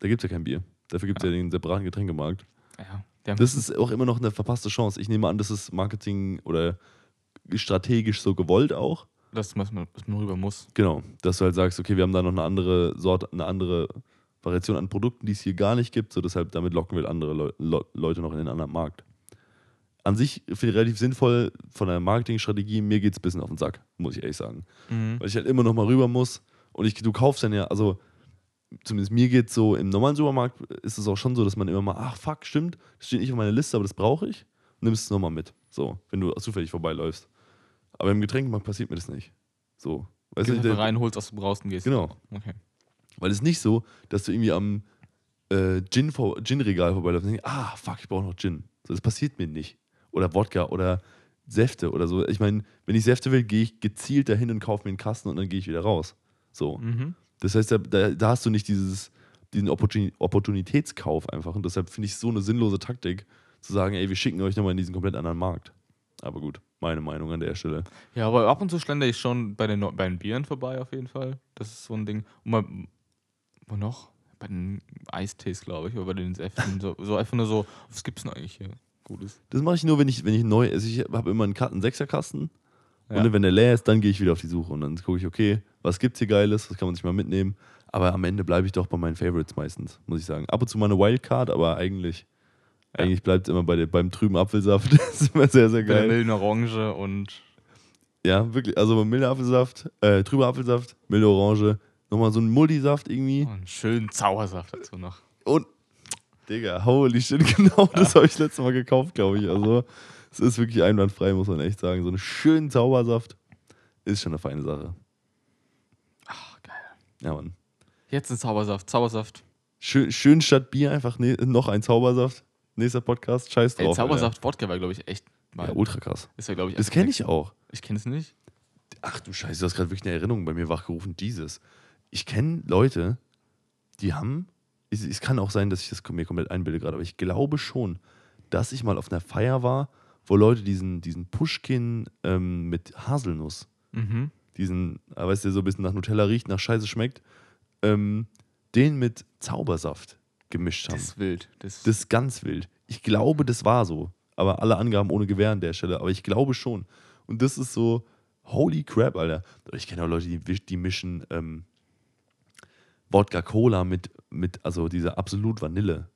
da gibt es ja kein Bier. Dafür gibt es ja. den separaten Getränkemarkt. Ja, Das ist auch immer noch eine verpasste Chance. Ich nehme an, das ist Marketing oder strategisch so gewollt auch. das, was man, was man rüber muss. Genau, dass du halt sagst, okay, wir haben da noch eine andere Sorte, eine andere Variation an Produkten, die es hier gar nicht gibt, so deshalb damit locken wir andere Leu- Leute noch in den anderen Markt. An sich finde ich relativ sinnvoll von der Marketingstrategie. Mir geht es ein bisschen auf den Sack, muss ich ehrlich sagen. Mhm. weil ich halt immer noch mal rüber muss. Und ich, du kaufst dann ja, also zumindest mir geht so, im normalen Supermarkt ist es auch schon so, dass man immer mal, ach fuck, stimmt, das steht nicht auf meiner Liste, aber das brauche ich. Nimmst es nochmal mit. So, wenn du zufällig vorbeiläufst. Aber im Getränkemarkt passiert mir das nicht. So. Weißt Gehst du, rein, holst, was du brauchst und gehst. Genau. Okay. weil es ist nicht so, dass du irgendwie am äh, Gin vor, Gin-Regal vorbeiläufst und denkst, ah, fuck, ich brauche noch Gin. So, das passiert mir nicht. Oder Wodka oder Säfte oder so. Ich meine, wenn ich Säfte will, gehe ich gezielt dahin und kaufe mir einen Kasten und dann gehe ich wieder raus. So. Mhm. Das heißt, da, da, hast du nicht dieses, diesen Opportuni Opportunitätskauf einfach. Und deshalb finde ich es so eine sinnlose Taktik, zu sagen, ey, wir schicken euch nochmal in diesen komplett anderen Markt. Aber gut, meine Meinung an der Stelle. Ja, aber ab und zu schlender ich schon bei den, bei den Bieren vorbei, auf jeden Fall. Das ist so ein Ding. Und mal, wo noch? Bei den Eistees, glaube ich, oder bei den Säften. So, so einfach nur so, was gibt's denn eigentlich hier? Gutes. Das mache ich nur, wenn ich, wenn ich neu, also ich habe immer einen, Ka- Sechserkasten. Ja. Und dann, wenn der leer ist, dann gehe ich wieder auf die Suche. Und dann gucke ich, okay, was gibt's hier Geiles, was kann man sich mal mitnehmen. Aber am Ende bleibe ich doch bei meinen Favorites meistens, muss ich sagen. Ab und zu mal eine Wildcard, aber eigentlich, Ja. eigentlich bleibt es immer bei der, beim trüben Apfelsaft. das ist immer sehr, sehr Bei der geil. milden Orange und Ja, wirklich. Also milder Apfelsaft, äh, trüber Apfelsaft, milde Orange, nochmal so ein Multisaft irgendwie. oh, einen schönen Zaubersaft dazu noch. Und, Digga, holy shit, genau das habe ich letztes Mal gekauft, glaube ich. Also, es ist wirklich einwandfrei, muss man echt sagen. So einen schönen Zaubersaft ist schon eine feine Sache. Ach, geil. Ja, Mann. Jetzt ein Zaubersaft. Zaubersaft. Schön, schön statt Bier einfach ne, noch ein Zaubersaft. Nächster Podcast, scheiß drauf. Ey, Zaubersaft Wodka war, glaube ich, echt mal. Ja, ultra krass. ist ja, glaube ich, Das kenne ich auch. Ich kenne es nicht. Ach du Scheiße, du hast gerade wirklich eine Erinnerung bei mir wachgerufen. Dieses. Ich kenne Leute, die haben. Es, es kann auch sein, dass ich das mir komplett einbilde gerade, aber ich glaube schon, dass ich mal auf einer Feier war, wo Leute diesen, diesen Pushkin ähm, mit Haselnuss, Mhm. diesen, äh, weißt du, so ein bisschen nach Nutella riecht, nach Scheiße schmeckt, ähm, den mit Zaubersaft gemischt haben. Das ist wild. Das, Das ist ganz wild. Ich glaube, das war so. Aber alle Angaben ohne Gewehr an der Stelle. Aber ich glaube schon. Und das ist so, holy crap, Alter. Ich kenne auch Leute, die, die mischen ähm, Wodka Cola mit, mit, also dieser absolut Vanille.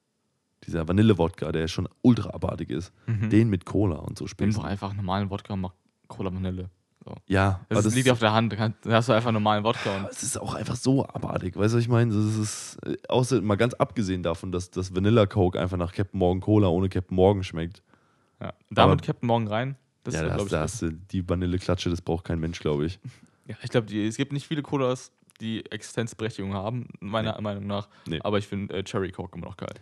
Dieser Vanille-Wodka, der schon ultra abartig ist. Mhm. Den mit Cola und so Nimm spielen. doch einfach normalen Wodka und mach Cola Vanille. So. Ja, Das, das liegt auf der Hand. Da kann- da hast du einfach normalen Wodka und es ist auch einfach so abartig. Weißt du, was ich meine? Das ist, äh, außer mal ganz abgesehen davon, dass das Vanilla Coke einfach nach Captain Morgan Cola ohne Captain Morgan schmeckt. ja. damit Aber- Captain Morgan rein. Das ja, ist, da hast, da hast du die Vanilleklatsche, das braucht kein Mensch, glaube ich. Ja, ich glaube, es gibt nicht viele Colas, die Existenzberechtigung haben, meiner Meinung nach. Nee. Aber ich finde äh, Cherry Coke immer noch geil.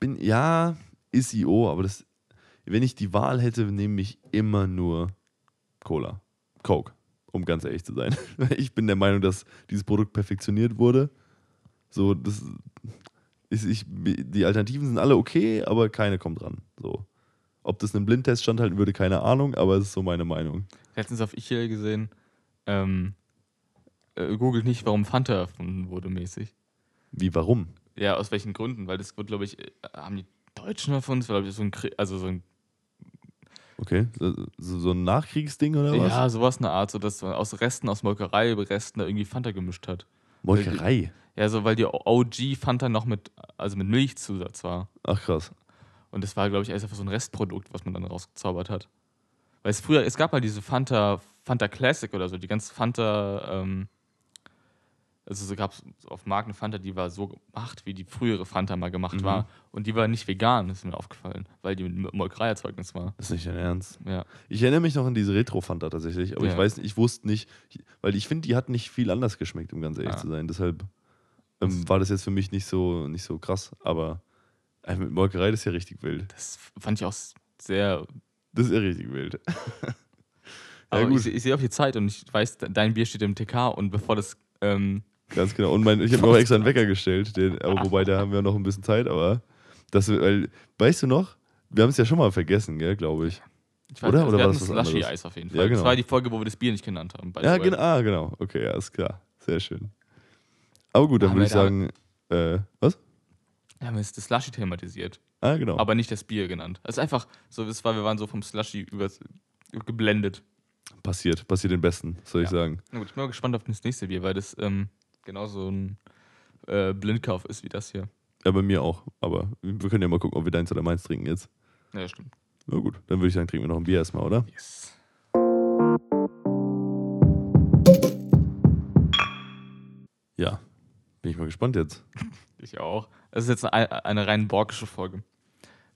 Bin, ja, ist IO, aber das, wenn ich die Wahl hätte, nehme ich immer nur Cola. Coke, um ganz ehrlich zu sein. Ich bin der Meinung, dass dieses Produkt perfektioniert wurde. So, das ist, ich, die Alternativen sind alle okay, aber keine kommt dran. So. Ob das einen Blindtest standhalten würde, keine Ahnung, aber es ist so meine Meinung. Letztens auf Ichel gesehen, ähm, äh, googelt nicht, warum Fanta erfunden wurde, mäßig. Wie, warum? Ja, aus welchen Gründen? Weil das wird, glaube ich, äh, haben die Deutschen? Das war, glaube ich, so ein, Krie- also so ein Okay, so, so ein Nachkriegsding oder was? ja, sowas eine Art, so dass man aus Resten, aus Molkerei, Resten da irgendwie Fanta gemischt hat. Molkerei. Ja, so weil die OG Fanta noch mit, also mit Milchzusatz war. Ach krass. Und das war, glaube ich, einfach so ein Restprodukt, was man dann rausgezaubert hat. Weil es früher, es gab mal diese Fanta, Fanta Classic oder so, die ganze Fanta, ähm, also so gab es auf Marken Fanta, die war so gemacht, wie die frühere Fanta mal gemacht Mhm. war. Und die war nicht vegan, ist mir aufgefallen, weil die mit Molkereierzeugnis war. Das ist nicht dein Ernst. Ja. Ich erinnere mich noch an diese Retro-Fanta tatsächlich, aber ich Ja. weiß nicht, ich wusste nicht, weil ich finde, die hat nicht viel anders geschmeckt, um ganz ehrlich Ja. zu sein. Deshalb ähm, war das jetzt für mich nicht so, nicht so krass, aber äh, mit Molkerei, das ist ja richtig wild. Das fand ich auch sehr. Das ist ja richtig wild. Aber gut. ich, ich sehe auf die Zeit und ich weiß, de- dein Bier steht im TK und bevor das. Ähm, Ganz genau. Und mein, ich habe mir auch extra einen Wecker gestellt, den, aber wobei da haben wir noch ein bisschen Zeit, aber das, weil, weißt du noch, wir haben es ja schon mal vergessen, glaube ich. ich Oder? wir Oder war hatten das was anderes? Slushy-Eis auf jeden Ja, Fall. genau. Das war die Folge, wo wir das Bier nicht genannt haben. Ja, genau, ah, genau. Okay, ja, ist klar. Sehr schön. Aber gut, dann würde ich wir sagen, äh, was? Wir haben jetzt das Slushy thematisiert, Ah, genau. aber nicht das Bier genannt. Es ist einfach so, es war, wir waren so vom Slushy über, geblendet. Passiert, passiert den Besten, soll ich Ja. sagen. Na gut, ich bin mal gespannt auf das nächste Bier, weil das ähm, genauso ein äh, Blindkauf ist wie das hier. Ja, bei mir auch. Aber wir können ja mal gucken, ob wir deins oder meins trinken jetzt. Ja, stimmt. Na gut, dann würde ich sagen, trinken wir noch ein Bier erstmal, oder? Yes. Ja. Bin ich mal gespannt jetzt. Ich auch. Es ist jetzt eine, eine rein borgische Folge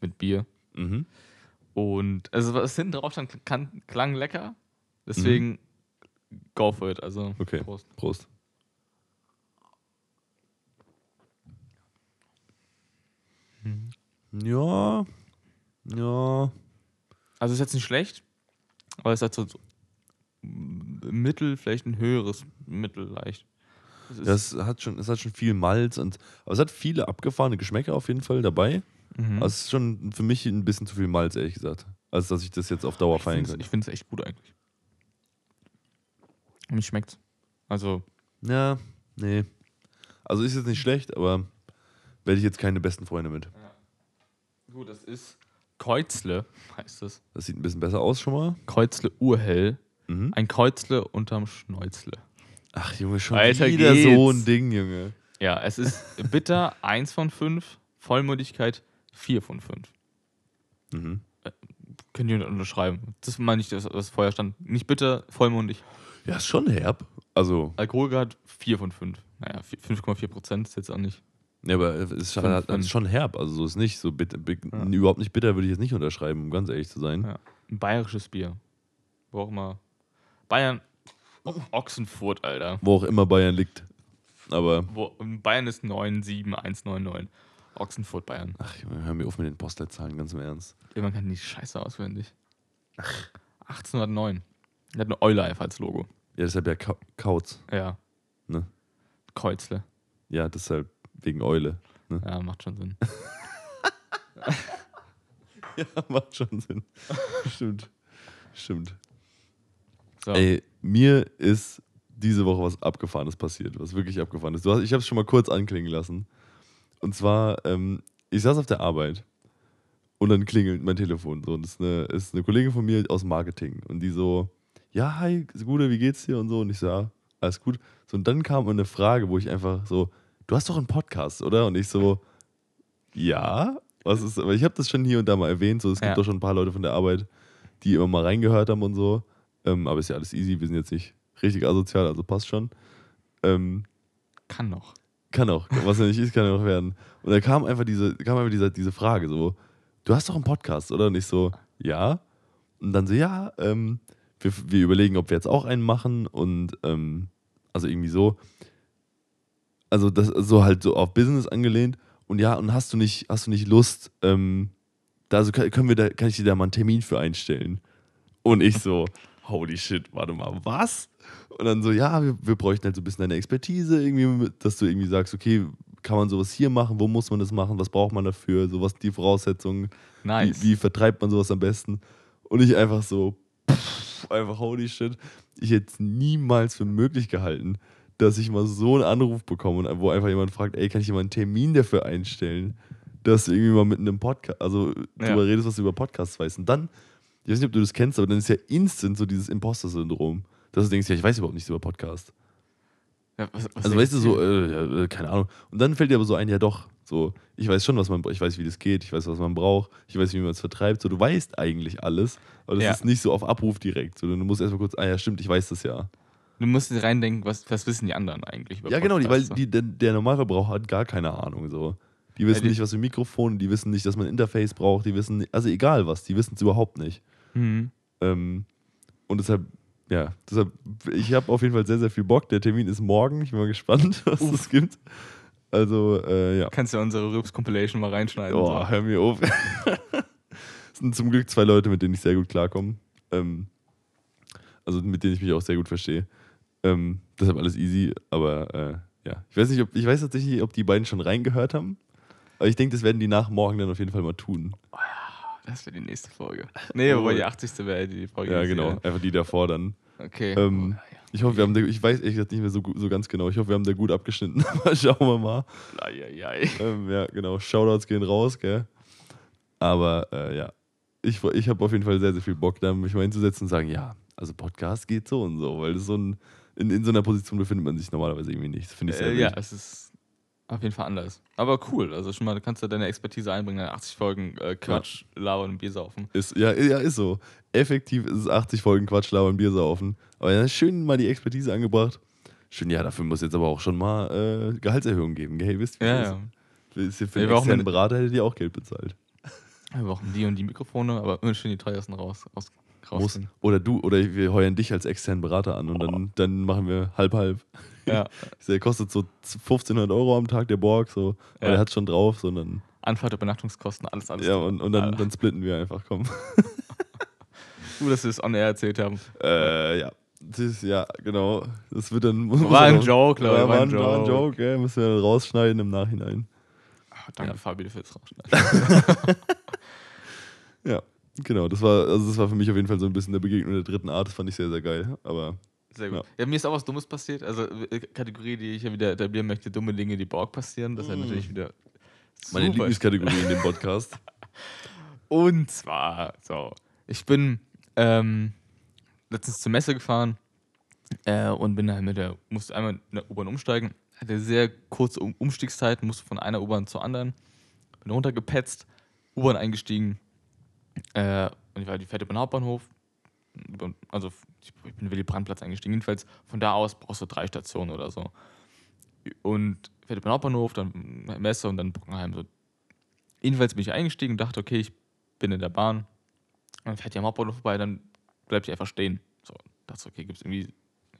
mit Bier. Mhm. Und also was hinten drauf stand, kann, klang lecker. Deswegen go for it. Also Okay. Prost. Prost. Ja. Ja. Also ist jetzt nicht schlecht, aber es hat so, Mittel, vielleicht ein höheres Mittel leicht. Das hat schon, es hat schon viel Malz und aber es hat viele abgefahrene Geschmäcker auf jeden Fall dabei. mhm. Also es ist schon für mich ein bisschen zu viel Malz, ehrlich gesagt. als dass ich das jetzt auf Dauer feiern könnte. ich finde es echt gut eigentlich. Und mir schmeckt's. Also, Ja, nee. Also ist jetzt nicht schlecht, aber werde ich jetzt keine besten Freunde mit. Gut, das ist Kreuzle, heißt es. Das sieht ein bisschen besser aus schon mal. Kreuzle urhell. Mhm. Ein Kreuzle unterm Schnäuzle. Ach Junge, schon Weiter wieder geht's. so ein Ding, Junge. Ja, es ist bitter 1 von 5, Vollmundigkeit 4 von 5. Mhm. Könnt ihr unterschreiben. Das meine ich, das, was vorher stand. Nicht bitter, vollmundig. Ja, ist schon herb. Also, Alkoholgehalt 4 von 5. Naja, 5,4 Prozent ist jetzt auch nicht. Ja, aber es ist schon, Fünf, es ist schon herb. Also so ist nicht. So bitter, bi- Ja. Überhaupt nicht bitter würde ich jetzt nicht unterschreiben, um ganz ehrlich zu sein. Ja. Ein bayerisches Bier. Wo auch immer. Bayern. Oh, Ochsenfurt, Alter. Wo auch immer Bayern liegt. Aber, Wo, Bayern ist 97199. Ochsenfurt, Bayern. ach hör mir auf mit den Postleitzahlen, ganz im Ernst. Irgendwann kann die Scheiße auswendig. 1809. Der hat eine Eule einfach als Logo. Ja, deshalb ja Ka Kauz. Ja. Ne? Kreuzle. Ja, deshalb wegen Eule. Ja, macht schon Sinn. Ja, macht schon Sinn. Stimmt. Stimmt. So. Ey, mir ist diese Woche was Abgefahrenes passiert, was wirklich abgefahren ist. Du hast, ich habe es schon mal kurz anklingen lassen. Und zwar, ähm, ich saß auf der Arbeit Und dann klingelt mein Telefon. So, und das ist eine, ist eine Kollegin von mir aus Marketing. Und die so, ja, hi, Gude, wie geht's dir? Und so. Und ich so, ja, alles gut. So, und dann kam eine Frage, wo ich einfach so, du hast doch einen Podcast, oder? Und ich so, ja, was ist, aber ich habe das schon hier und da mal erwähnt. So, es gibt Ja. doch schon ein paar Leute von der Arbeit, die immer mal reingehört haben und so. Ähm, aber ist ja alles easy, wir sind jetzt nicht richtig asozial, also passt schon. Ähm, Kann noch. kann auch, was ja nicht ist, kann ja noch werden. Und da kam einfach diese, kam einfach diese, diese Frage so, du hast doch einen Podcast, oder? Und ich so, ja. Und dann so, ja, ähm, wir, wir überlegen, ob wir jetzt auch einen machen und ähm, also irgendwie so. Also das so halt so auf Business angelehnt. Und ja, und hast du nicht, hast du nicht Lust, ähm, da also können wir da, kann ich dir da mal einen Termin für einstellen? Und ich so, holy shit, warte mal, was? Und dann so, ja, wir, wir bräuchten halt so ein bisschen deine Expertise, irgendwie, dass du irgendwie sagst, okay, kann man sowas hier machen, wo muss man das machen, was braucht man dafür, so was die Voraussetzungen, Nice. wie, wie vertreibt man sowas am besten? Und ich einfach so, pff, einfach holy shit, ich hätte es niemals für möglich gehalten, dass ich mal so einen Anruf bekomme, wo einfach jemand fragt, ey, kann ich dir mal einen Termin dafür einstellen, dass du irgendwie mal mit einem Podcast, also Ja. drüber redest, was du über Podcasts weißt. Und dann, ich weiß nicht, ob du das kennst, aber dann ist ja instant so dieses Imposter-Syndrom, dass du denkst, ja, ich weiß überhaupt nichts über Podcast. Ja, was, was Also weißt du so, äh, äh, keine Ahnung. Und dann fällt dir aber so ein, ja doch, so, ich weiß schon, was man, ich weiß, wie das geht, ich weiß, was man braucht, ich weiß, wie man es vertreibt. So, du weißt eigentlich alles, aber das Ja. ist nicht so auf Abruf direkt. So, du musst erstmal kurz, ah ja, stimmt, ich weiß das ja. Du musst dir reindenken, was, was wissen die anderen eigentlich über ja, genau, die, weil die, der, der Normalverbraucher hat gar keine Ahnung. So. Die wissen die- nicht, was für Mikrofon, die wissen nicht, dass man ein Interface braucht, die wissen, also egal was, die wissen es überhaupt nicht. Mhm. Ähm, und deshalb, ja, deshalb, ich habe auf jeden Fall sehr, sehr viel Bock. Der Termin ist morgen. Ich bin mal gespannt, was es gibt. Also, äh, ja. Kannst du unsere Rübs-Compilation mal reinschneiden. Oh, so. hör mir auf. Es sind zum Glück zwei Leute, mit denen ich sehr gut klarkomme. Ähm, also mit denen ich mich auch sehr gut verstehe. Ähm, deshalb alles easy, aber äh, ja. Ich weiß nicht, ob, ich weiß tatsächlich nicht, ob die beiden schon reingehört haben. Aber ich denke, das werden die nach morgen dann auf jeden Fall mal tun. Das wäre die nächste Folge. Nee, wobei die 80. wäre die Folge. Ja, genau. Einfach die davor dann. Okay. Ähm, Ich hoffe, wir haben da, ich weiß ehrlich gesagt nicht mehr so, so ganz genau. Ich hoffe, wir haben da gut abgeschnitten. Aber schauen wir mal. Eieiei. Ähm, ja, genau. Shoutouts gehen raus, gell? Aber äh, ja, ich, ich habe auf jeden Fall sehr, sehr viel Bock, da mich mal hinzusetzen und sagen, ja, also Podcast geht so und so, weil das so ein, in, in so einer Position befindet man sich normalerweise irgendwie nicht. Das finde ich sehr Äh, ja, es ist auf jeden Fall anders. Aber cool. Also schon mal, du kannst da deine Expertise einbringen, deine 80 Folgen äh, Quatsch, labern und Bier saufen. Ist, ja, ja, ist so. Effektiv ist es 80 Folgen Quatsch, labern, Bier saufen. Aber ja, schön mal die Expertise angebracht. Schön, ja, dafür muss jetzt aber auch schon mal äh, Gehaltserhöhungen geben? Ihr wisst, wie Ja, das ja. ist. Hier Für Wir einen externen Berater hättet ihr auch Geld bezahlt. Wir brauchen die und die Mikrofone, aber immer schön die teuersten raus, raus, Muss. Oder du, oder wir heuern dich als externen Berater an und dann, dann machen wir halb-halb. Ja. Der kostet so 1500 Euro am Tag, der Borg, so. Aber Ja. der hat schon drauf, sondern. Anfahrt, Übernachtungskosten, alles, alles. Ja, und, und dann, dann splitten wir einfach, komm. Gut, dass wir es on air erzählt haben. äh, ja. Das ja, genau. Das wird dann. War ein Joke, Leute. Ja, War ein ein, war ein Joke. Joke, gell? Müssen wir dann rausschneiden im Nachhinein. Ah, danke, Ja. Fabi, fürs Rausschneiden. Ja, genau. Das war, also das war für mich auf jeden Fall so ein bisschen der Begegnung der dritten Art. Das fand ich sehr, sehr geil. Aber Sehr gut. Ja. Ja. mir ist auch was Dummes passiert. Also, äh, Kategorie, die ich ja wieder etablieren möchte: dumme Dinge, die Borg passieren. Das ist ja natürlich wieder. meine super. Lieblingskategorie in dem Podcast. Und zwar, so, ich bin ähm, letztens zur Messe gefahren äh, und bin dann mit der, musste einmal in der U-Bahn umsteigen, hatte sehr kurze um Umstiegszeiten, musste von einer U-Bahn zur anderen, bin runtergepetzt, U-Bahn eingestiegen äh, und ich war die fährt über den Hauptbahnhof, also ich bin Willy Brandtplatz eingestiegen, jedenfalls von da aus brauchst du drei Stationen oder so. Und fährt über den Hauptbahnhof, dann Messe und dann Brockenheim. So. Jedenfalls bin ich eingestiegen und dachte, okay, ich bin in der Bahn. Dann fährt die am Hauptbahnhof vorbei, dann bleibe ich einfach stehen. So, dachte, okay, gibt es irgendwie,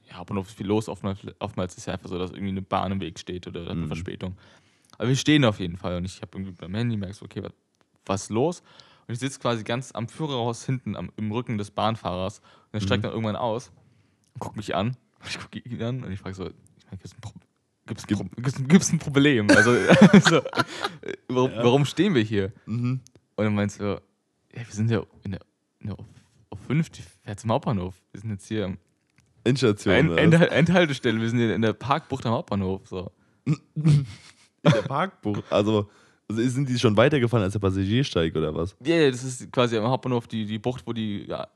ja, Hauptbahnhof ist viel los. Oftmals, oftmals ist ja einfach so, dass irgendwie eine Bahn im Weg steht oder eine Mhm. Verspätung. Aber wir stehen auf jeden Fall und ich habe irgendwie beim Handy merkst, okay, was, was ist los? Und ich sitze quasi ganz am Führerhaus hinten am, im Rücken des Bahnfahrers und er steigt Mhm. dann irgendwann aus und guckt mich an. Und ich gucke ihn an und ich frage so, ich meine, gibt es ein, Pro gibt's Gib- gibt's, gibt's ein Problem? Also, so, äh, warum, Ja. warum stehen wir hier? Mhm. Und dann meinst du, ja, wir sind ja in der, in der auf, auf 5, die fährt zum Hauptbahnhof. Wir sind jetzt hier Endstation. End, End? Endhaltestelle, wir sind hier in der Parkbucht am Hauptbahnhof. So. in der Parkbucht. Also, Also sind die schon weitergefahren als der Passagiersteig oder was? Ja, ja, das ist quasi am Hauptbahnhof die, die Bucht, wo die, ja,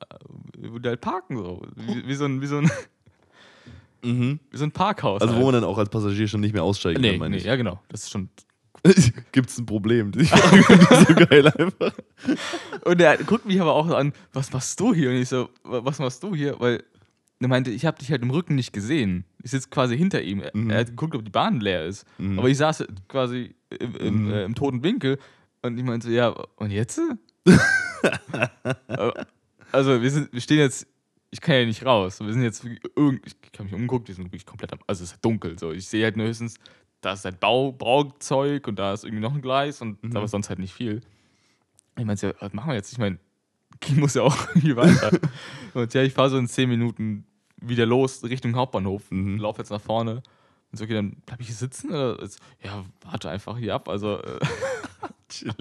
wo die halt parken. So. Wie, wie, so ein, wie, so ein, Mhm. wie so ein Parkhaus. Also wo halt. man dann auch als Passagier schon nicht mehr aussteigen Nee, kann, meine nee, ich. ja, genau. Das ist schon. Gibt es ein Problem? Die so geil einfach. Und er guckt mich aber auch an, was machst du hier? Und ich so, "Wa- was machst du hier? Weil er meinte, ich habe dich halt im Rücken nicht gesehen. Ich sitze quasi hinter ihm. Er- Mhm. Er hat geguckt, ob die Bahn leer ist. Mhm. Aber ich saß quasi im, im, Mhm. äh, im toten Winkel und ich meinte so, ja, und jetzt? Also wir, sind, wir stehen jetzt, ich kann ja nicht raus. Wir sind jetzt, ich habe mich umgeguckt, wir sind wirklich komplett, am, also es ist dunkel. So. Ich sehe halt nur höchstens, da ist halt Bau, Bauzeug und da ist irgendwie noch ein Gleis und Mhm. aber sonst halt nicht viel. Ich meinte, ja, was machen wir jetzt? Ich meine, ich muss ja auch irgendwie weiter. und ja, ich fahre so in 10 Minuten wieder los Richtung Hauptbahnhof, Mhm. laufe jetzt nach vorne. Und so, okay, dann bleib ich hier sitzen? Oder? Ja, warte einfach hier ab. Also, äh,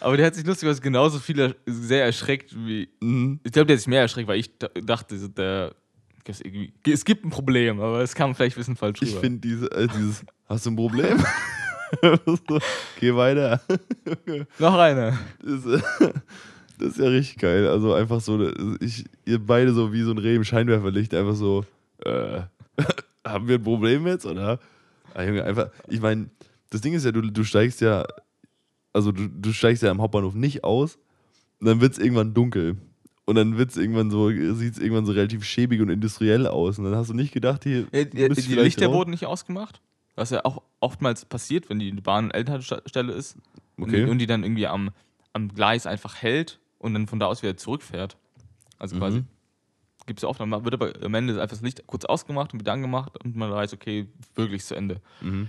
aber der hat sich lustigerweise genauso viel sehr erschreckt wie. Mhm. Ich glaube, der hat sich mehr erschreckt, weil ich da- dachte, der. Es gibt ein Problem, aber es kam vielleicht ein bisschen falsch Ich rüber. finde diese, äh, dieses, hast du ein Problem? so, geh weiter. Noch einer. Das, äh, das ist ja richtig geil. Also einfach so, ich, ihr beide so wie so ein Reh im Scheinwerferlicht, einfach so, äh, haben wir ein Problem jetzt, oder? Ah, Junge, einfach, ich meine, das Ding ist ja, du, du steigst ja, also du, du steigst ja am Hauptbahnhof nicht aus und dann wird es irgendwann dunkel. Und dann wird's irgendwann so, sieht es irgendwann so relativ schäbig und industriell aus. Und dann hast du nicht gedacht, hier. Ja, die, müsst die Lichter raus. wurden nicht ausgemacht. Was ja auch oftmals passiert, wenn die Bahn Endhaltestelle ist. Okay. Und, und die dann irgendwie am, am Gleis einfach hält und dann von da aus wieder zurückfährt. Also Mhm. quasi. Gibt es oft, dann wird aber am Ende einfach das Licht kurz ausgemacht und wieder angemacht und man weiß, okay, wirklich zu Ende. Mhm.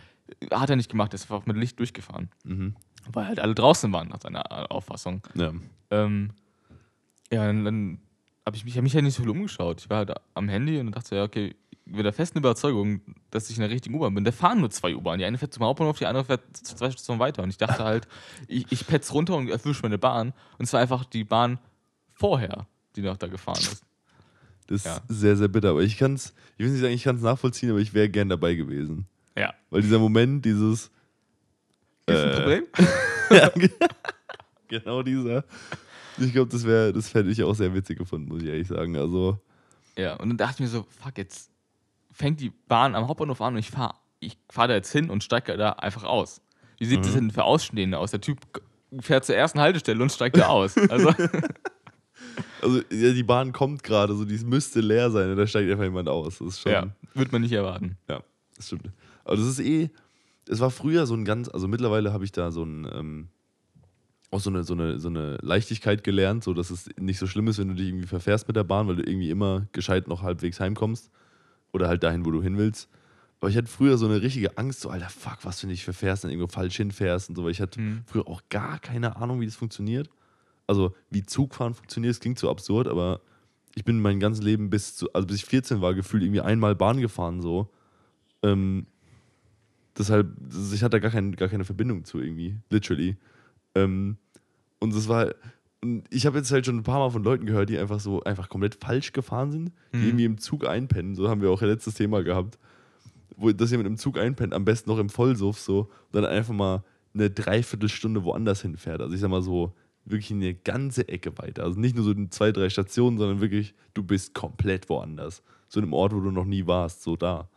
Hat er nicht gemacht, er ist einfach mit Licht durchgefahren. Mhm. Weil halt alle draußen waren, nach seiner Auffassung. Ja. Ähm, ja, dann, dann habe ich mich, hab mich ja nicht so viel umgeschaut. Ich war halt am Handy und dachte, ja, okay, mit der festen Überzeugung, dass ich in der richtigen U-Bahn bin. Da fahren nur zwei U-Bahnen. Die eine fährt zum Hauptbahnhof, die andere fährt zwei Stationen weiter. Und ich dachte halt, ich, ich petz runter und erwische meine Bahn. Und es war einfach die Bahn vorher, die noch da gefahren ist. Das Ja. ist sehr, sehr bitter. Aber ich kann es, ich will nicht sagen, ich kann es nachvollziehen, aber ich wäre gern dabei gewesen. Ja. Weil dieser Moment, dieses. Ist ein Äh, Problem? ja, ge- genau dieser. Ich glaube, das wäre, das hätte ich auch sehr witzig gefunden, muss ich ehrlich sagen. Also, Ja, und dann dachte ich mir so, fuck, jetzt fängt die Bahn am Hauptbahnhof an und ich fahre ich fahr da jetzt hin und steige da einfach aus. Wie sieht das denn für Außenstehende aus? Der Typ fährt zur ersten Haltestelle und steigt da aus. Also, also ja, die Bahn kommt gerade, so die müsste leer sein und da steigt einfach jemand aus. Das ist schon. ja, wird man nicht erwarten. Ja, das stimmt. Aber das ist eh, es war früher so ein ganz, also mittlerweile habe ich da so ein, ähm, auch so eine, so, eine, so eine Leichtigkeit gelernt, so dass es nicht so schlimm ist, wenn du dich irgendwie verfährst mit der Bahn, weil du irgendwie immer gescheit noch halbwegs heimkommst oder halt dahin, wo du hin willst. Aber ich hatte früher so eine richtige Angst, so, Alter, fuck, was, wenn du dich verfährst und irgendwo falsch hinfährst und so, weil ich hatte Mhm. früher auch gar keine Ahnung, wie das funktioniert. Also, wie Zugfahren funktioniert, das klingt so absurd, aber ich bin mein ganzes Leben bis zu, also bis ich 14 war, gefühlt irgendwie einmal Bahn gefahren, so. Ähm, deshalb, das- ich hatte da gar, kein, gar keine Verbindung zu irgendwie, literally. Ähm, und das war, und ich habe jetzt halt schon ein paar Mal von Leuten gehört, die einfach so einfach komplett falsch gefahren sind, die Mhm. irgendwie im Zug einpennen. So haben wir auch letztes Thema gehabt. Wo, dass jemand im Zug einpennt, am besten noch im Vollsuff so, und dann einfach mal eine Dreiviertelstunde woanders hinfährt. Also ich sag mal so, wirklich eine ganze Ecke weiter. Also nicht nur so in zwei, drei Stationen, sondern wirklich, du bist komplett woanders. So in einem Ort, wo du noch nie warst, so da.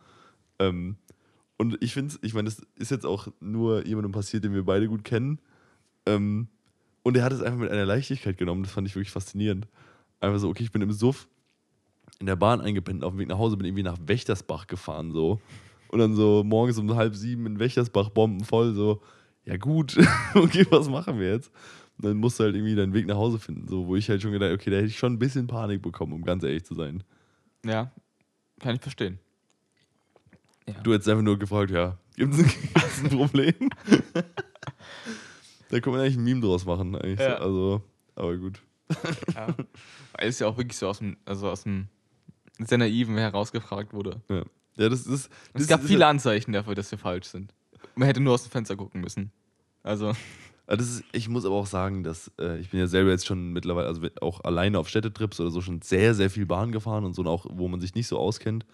Ähm, und ich finde ich meine, das ist jetzt auch nur jemandem passiert, den wir beide gut kennen. Ähm, und er hat es einfach mit einer Leichtigkeit genommen, das fand ich wirklich faszinierend. Einfach so, okay, ich bin im Suff in der Bahn eingepennt, auf dem Weg nach Hause bin irgendwie nach Wächtersbach gefahren, so. Und dann so morgens um halb sieben in Wächtersbach bombenvoll, so, ja gut, okay, was machen wir jetzt? Und dann musst du halt irgendwie deinen Weg nach Hause finden, so, wo ich halt schon gedacht, okay, da hätte ich schon ein bisschen Panik bekommen, um ganz ehrlich zu sein. Ja, kann ich verstehen. Ja. Du hättest einfach nur gefragt, ja, gibt es ein, Problem? da kann man eigentlich ein Meme draus machen, eigentlich. Ja. So. Also, aber gut. Ja. Weil es ja auch wirklich so aus dem, also aus dem sehr naiven herausgefragt wurde. Ja, ja das ist. Das es gab ist viele Anzeichen dafür, dass wir falsch sind. Man hätte nur aus dem Fenster gucken müssen. Also, ist, ich muss aber auch sagen, dass äh, ich bin ja selber jetzt schon mittlerweile, also auch alleine auf Städtetrips oder so schon sehr, sehr viel Bahn gefahren und so, und auch wo man sich nicht so auskennt.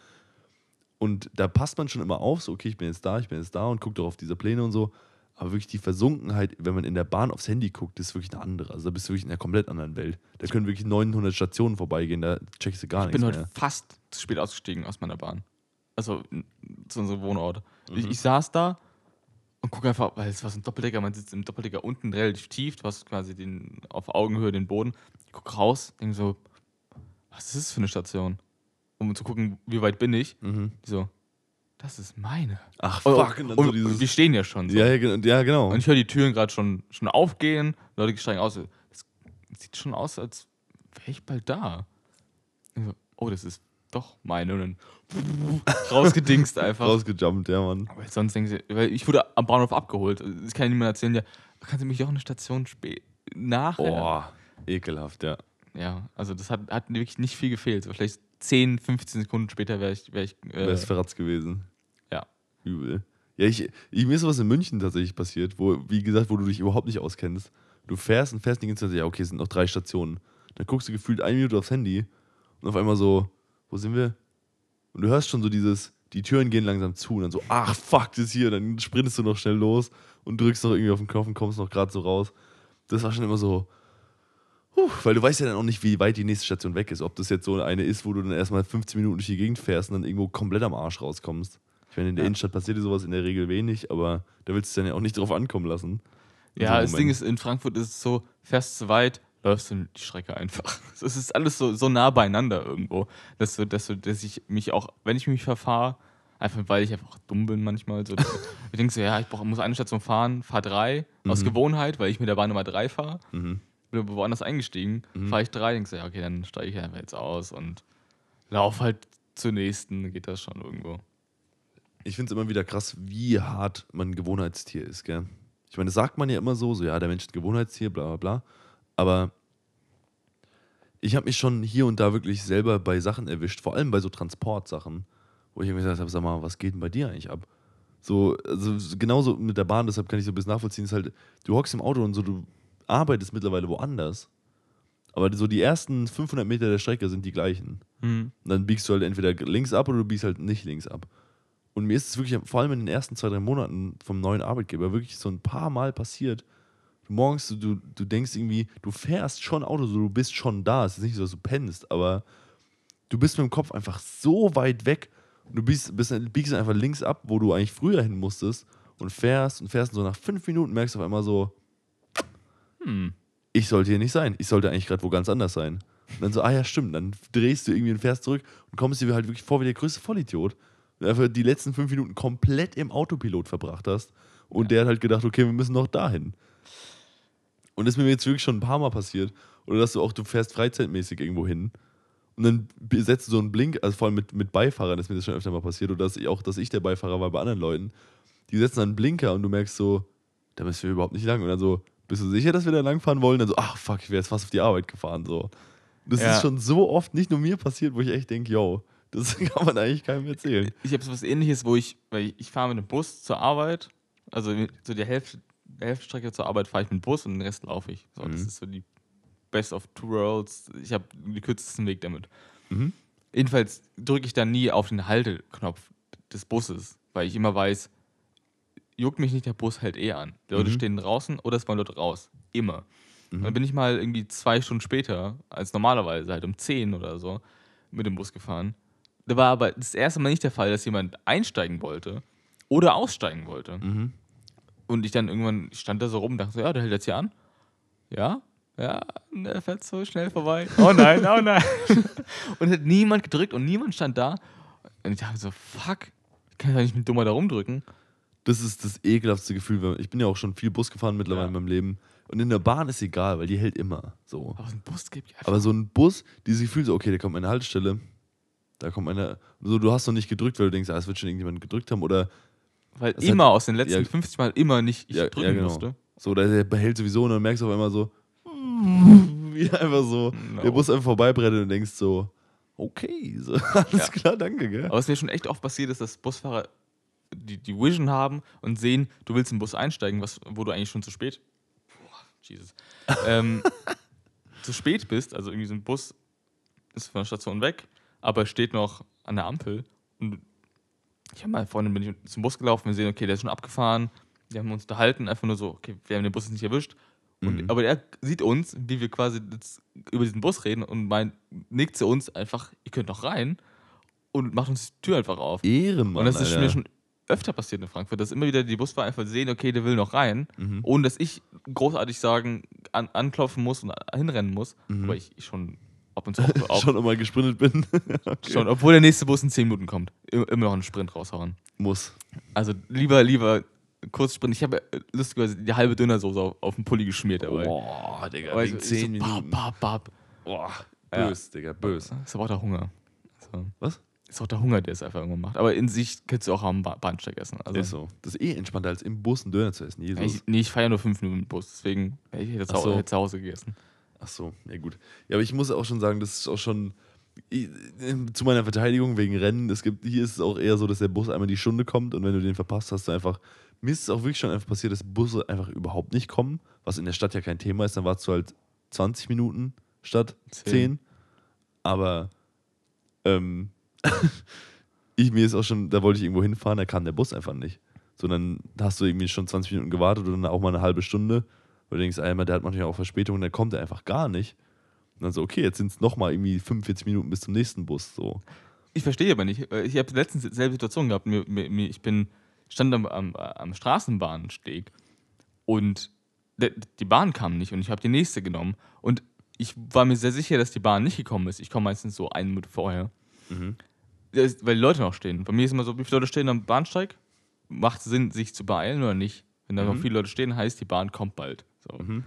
Und da passt man schon immer auf, so, okay, ich bin jetzt da, ich bin jetzt da und guckt auch auf diese Pläne und so. Aber wirklich die Versunkenheit, wenn man in der Bahn aufs Handy guckt, ist wirklich eine andere. Also da bist du wirklich in einer komplett anderen Welt. Da können wirklich 900 Stationen vorbeigehen, da checkst du gar Ich bin nichts heute mehr. fast zu spät ausgestiegen aus meiner Bahn. Also zu unserem Wohnort. Ich, Mhm. ich saß da und gucke einfach, weil es war so ein Doppeldecker, man sitzt im Doppeldecker unten relativ tief, du hast quasi den, auf Augenhöhe den Boden. Ich gucke raus, denke so, was ist das für eine Station? Um zu gucken, wie weit bin ich. Mhm. So, das ist meine. Ach, Und, fuck. Und dann und, so dieses, wir stehen ja schon. So. ja, ja, gen- ja, genau. Und ich höre die Türen gerade schon, schon aufgehen, Leute steigen aus. Es sieht schon aus, als wäre ich bald da. So, oh, das ist doch meine. Und dann rausgedingst einfach. Rausgejumpt, ja, Mann. Weil sonst denken sie, weil ich wurde am Bahnhof abgeholt. Es kann ja niemand erzählen, ja, kannst du mich auch eine Station spät nachher? Boah, ekelhaft, ja. Ja, also das hat, hat wirklich nicht viel gefehlt. So vielleicht 10, 15 Sekunden später wäre ich, wär ich äh, Wäre es verratzt gewesen. ja. Übel. Ja, ich, ich, mir ist sowas in München tatsächlich passiert, wo, wie gesagt, wo du dich überhaupt nicht auskennst. Du fährst und fährst die ganze Zeit, ja, okay, es sind noch drei Stationen. Dann guckst du gefühlt eine Minute aufs Handy und auf einmal so, wo sind wir? Und du hörst schon so dieses, die Türen gehen langsam zu und dann so, ach fuck, das hier. Dann sprintest du noch schnell los und drückst noch irgendwie auf den Knopf und kommst noch gerade so raus. Das war schon immer so, huh, weil du weißt ja dann auch nicht, wie weit die nächste Station weg ist. Ob das jetzt so eine ist, wo du dann erstmal 15 Minuten durch die Gegend fährst und dann irgendwo komplett am Arsch rauskommst. Ich meine, in der Ja. Innenstadt passiert dir sowas in der Regel wenig, aber da willst du es dann ja auch nicht drauf ankommen lassen. Ja, so einem das Ding ist, in Frankfurt ist es so, fährst zu weit, läufst du die Strecke einfach. Es ist alles so, so nah beieinander irgendwo, dass, du, dass, du, dass ich mich auch, wenn ich mich verfahre, einfach weil ich einfach dumm bin manchmal, so, ich denke so, ja, ich brauch, muss eine Station fahren, fahr drei, aus Gewohnheit, weil ich mit der Bahn Nummer drei fahre, Mhm. bin woanders eingestiegen, fahre ich drei, denke so, ja, okay, dann steige ich einfach jetzt aus und lauf halt zur nächsten, dann geht das schon irgendwo. Ich finde es immer wieder krass, wie hart man ein Gewohnheitstier ist, gell? Ich meine, das sagt man ja immer so, so, ja, der Mensch ist ein Gewohnheitstier, bla bla bla. Aber ich habe mich schon hier und da wirklich selber bei Sachen erwischt, vor allem bei so Transportsachen, wo ich mir gesagt habe, sag mal, was geht denn bei dir eigentlich ab? So, also genauso mit der Bahn, deshalb kann ich so ein bisschen nachvollziehen, ist halt, du hockst im Auto und so, du arbeitest mittlerweile woanders. Aber so die ersten 500 Meter der Strecke sind die gleichen. Und dann biegst du halt entweder links ab oder du biegst halt nicht links ab. Und mir ist es wirklich, vor allem in den ersten zwei, drei Monaten vom neuen Arbeitgeber, wirklich so ein paar Mal passiert. Morgens, du, du, denkst irgendwie, du fährst schon Auto, so, du bist schon da. Es ist nicht so, dass du pennst, aber du bist mit dem Kopf einfach so weit weg. Und du biegst, bist, biegst einfach links ab, wo du eigentlich früher hin musstest und fährst und fährst und so nach fünf Minuten merkst du auf einmal so, Hm. ich sollte hier nicht sein. Ich sollte eigentlich gerade wo ganz anders sein. Und dann so, ah ja, stimmt. Dann drehst du irgendwie und fährst zurück und kommst dir halt wirklich vor wie der größte Vollidiot. Und einfach die letzten fünf Minuten komplett im Autopilot verbracht hast. Und der hat halt gedacht, okay, wir müssen noch dahin. Und das ist mir jetzt wirklich schon ein paar Mal passiert. Oder dass du auch, du fährst freizeitmäßig irgendwo hin. Und dann setzt du so einen Blink, also vor allem mit, mit Beifahrern ist mir das schon öfter mal passiert. Oder dass ich auch, dass ich der Beifahrer war bei anderen Leuten. Die setzen dann einen Blinker und du merkst so, da müssen wir überhaupt nicht lang. Und dann so, bist du sicher, dass wir da langfahren wollen? Dann so, ach fuck, ich wäre jetzt fast auf die Arbeit gefahren. So. Das Ja. ist schon so oft nicht nur mir passiert, wo ich echt denke, yo, das kann man eigentlich keinem erzählen. Ich habe so was ähnliches, wo ich, weil ich, ich fahre mit dem Bus zur Arbeit, also so die Hälfte, Hälfte zur Arbeit fahre ich mit dem Bus und den Rest laufe ich. So, Das Mhm. ist so die Best of Two Worlds. Ich habe den kürzesten Weg damit. Mhm. Jedenfalls drücke ich dann nie auf den Halteknopf des Busses, weil ich immer weiß, juckt mich nicht, der Bus hält eh an. Die Leute Mhm. stehen draußen oder es wollen Leute raus. Immer. Mhm. Dann bin ich mal irgendwie zwei Stunden später, als normalerweise, halt um 10 oder so, mit dem Bus gefahren. Da war aber das erste Mal nicht der Fall, dass jemand einsteigen wollte oder aussteigen wollte. Mhm. Und ich dann irgendwann stand da so rum und dachte so, ja, der hält jetzt hier an. Ja, ja, der fährt so schnell vorbei. Oh nein, oh nein. und hat niemand gedrückt und niemand stand da. Und ich dachte so, fuck, ich kann ja nicht mit dummer da rumdrücken. Das ist das ekelhaftste Gefühl. Ich bin ja auch schon viel Bus gefahren mittlerweile Ja. in meinem Leben. Und in der Bahn ist egal, weil die hält immer. So. Aber so ein Bus gibt ja. Aber so ein Bus, dieses Gefühl, so, okay, da kommt eine Haltestelle, da kommt eine. So, du hast noch nicht gedrückt, weil du denkst, ah, es wird schon irgendjemand gedrückt haben. Oder weil das immer hat- aus den letzten ja. 50 Mal immer nicht ich Ja, drücken ja, genau. musste. so, der behält sowieso und dann merkst du auf einmal so, wie einfach so, No. der Bus einfach vorbeibrennt und denkst so, okay, so, alles klar, danke, gell? Aber was mir schon echt oft passiert ist, dass Busfahrer die, die Vision haben und sehen, du willst im Bus einsteigen, was, wo du eigentlich schon zu spät, Boah, Jesus, ähm, zu spät bist. Also irgendwie so ein Bus ist von der Station weg, aber steht noch an der Ampel. Und ich habe mal vorhin bin ich zum Bus gelaufen, wir sehen, okay, der ist schon abgefahren. Wir haben uns unterhalten, einfach nur so, okay, wir haben den Bus nicht erwischt. Und, Mhm. Aber er sieht uns, wie wir quasi jetzt über diesen Bus reden und meint, nickt zu uns einfach, ihr könnt noch rein und macht uns die Tür einfach auf. Ehrenmann, und das ist Alter. mir schon öfter passiert in Frankfurt, dass immer wieder die Busfahrer einfach sehen, okay, der will noch rein, Mhm. ohne dass ich großartig sagen, an, anklopfen muss und hinrennen muss. Mhm. Aber ich, ich schon ab und zu auch, auch schon immer gesprintet bin. okay. schon, obwohl der nächste Bus in 10 Minuten kommt, immer noch einen Sprint raushauen. Muss. Also lieber, lieber Kurzsprint. Ich habe äh, lustigerweise die halbe Dönersoße auf, auf den Pulli geschmiert dabei. Boah, Digga, Aber wegen ich- 10 ich so, Minuten. Bap, bap, bap. Boah, Ja. bös, Digga, bös. Ist aber auch der Hunger. So. Was? Ist auch der Hunger, der es einfach irgendwann macht. Aber in sich könntest du auch am ba Bahnsteig essen. Also, ist so. Das ist eh entspannter, als im Bus einen Döner zu essen. Jesus. ich, nee, ich fahre ja nur fünf Minuten dem Bus, deswegen hätte ich jetzt Ach so. zu Hause gegessen. Ach so, ja gut. Ja, aber ich muss auch schon sagen, das ist auch schon ich- zu meiner Verteidigung wegen Rennen. Es gibt, hier ist es auch eher so, dass der Bus einmal die Stunde kommt und wenn du den verpasst, hast du einfach. Mir ist es auch wirklich schon einfach passiert, dass Busse einfach überhaupt nicht kommen, was in der Stadt ja kein Thema ist. Dann warst du halt 20 Minuten statt Zehn. 10. Aber ähm, ich mir ist auch schon, da wollte ich irgendwo hinfahren, da kam der Bus einfach nicht. Sondern hast du irgendwie schon 20 Minuten gewartet oder dann auch mal eine halbe Stunde. Weil du denkst, einmal, der hat manchmal auch Verspätung, dann kommt er einfach gar nicht. Und dann so, okay, jetzt sind es nochmal irgendwie 45 Minuten bis zum nächsten Bus. So. Ich verstehe aber nicht. äh, Ich habe letztens dieselbe Situation gehabt. Ich bin, stand am, am, am Straßenbahnsteg und die Bahn kam nicht und ich habe die nächste genommen. Und ich war mir sehr sicher, dass die Bahn nicht gekommen ist. Ich komme meistens so eine Minute vorher. Das ist, weil die Leute noch stehen. Bei mir ist immer so, wie viele Leute stehen am Bahnsteig? Macht Sinn, sich zu beeilen oder nicht? Wenn da noch Mhm. viele Leute stehen, heißt, die Bahn kommt bald. So. Mhm.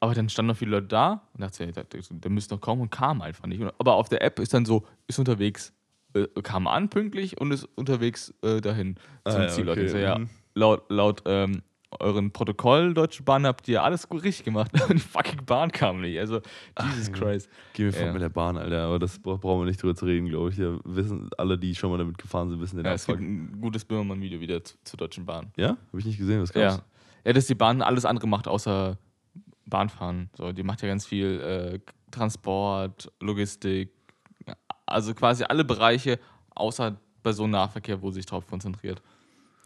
Aber dann standen noch viele Leute da und dachte, ja, der, der müsste noch kommen und kam einfach nicht. Aber auf der App ist dann so, ist unterwegs, äh, kam an pünktlich und ist unterwegs äh, dahin zum Ah, ja, okay, so, ja, mhm. laut, laut ähm, euren Protokoll Deutsche Bahn habt ihr alles gut richtig gemacht. Die fucking Bahn kam nicht. Also, Jesus Junge. Christ. Geh mir fort Ja. mit der Bahn, Alter. Aber das bra- brauchen wir nicht drüber zu reden, glaube ich. Ja, wissen, alle, die schon mal damit gefahren sind, wissen den Ja, es gibt ein gutes Böhmermann-Video wieder zu, zur Deutschen Bahn. Ja? Habe ich nicht gesehen, was gab's? ja, dass die Bahn alles andere macht, außer Bahnfahren. So, die macht ja ganz viel äh, Transport, Logistik, also quasi alle Bereiche außer Personennahverkehr, wo sie sich drauf konzentriert.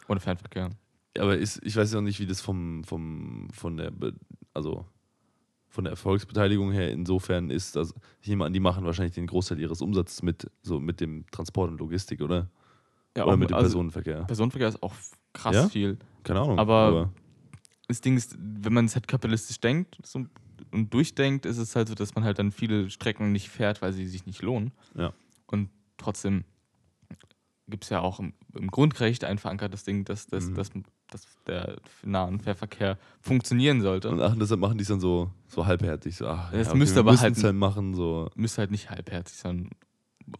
Oder Fernverkehr. Aber ist, ich weiß ja auch nicht, wie das vom, vom, von der, also von der Erfolgsbeteiligung her insofern ist. Also ich nehme an, die machen wahrscheinlich den Großteil ihres Umsatzes mit, so mit dem Transport und Logistik, oder? Ja, oder mit dem also Personenverkehr. Personenverkehr ist auch krass Ja? viel. Keine Ahnung. aber- Das Ding ist, wenn man es halt kapitalistisch denkt so, und durchdenkt, ist es halt so, dass man halt dann viele Strecken nicht fährt, weil sie sich nicht lohnen. Ja. Und trotzdem gibt es ja auch im, im Grundrecht ein verankertes Ding, dass, dass, Mhm. dass, dass der Nah- und Fährverkehr funktionieren sollte. und ach, deshalb machen die es dann so, so halbherzig. So, ach, Das ja, müsste wir aber halt halt machen. So. Müsste halt nicht halbherzig, sondern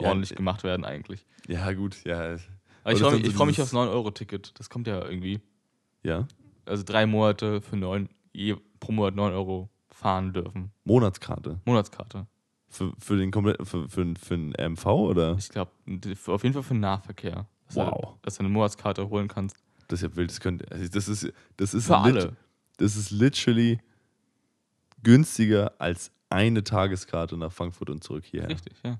Ja, ordentlich äh, gemacht werden eigentlich. Ja, gut, ja. Aber ich das freue mich, so ich freu mich aufs 9-Euro-Ticket. Das kommt ja irgendwie. Ja. Also drei Monate für neun, je pro Monat 9 Euro fahren dürfen. Monatskarte. Monatskarte. Für, für den kompletten, für, für, für den MV oder? Ich glaube, auf jeden Fall für den Nahverkehr. Dass Wow. Du, dass du eine Monatskarte holen kannst. Das ist ja wild. Das, könnte, also das ist, das ist Für alle. Das ist literally günstiger als eine Tageskarte nach Frankfurt und zurück hierher. Richtig, ja.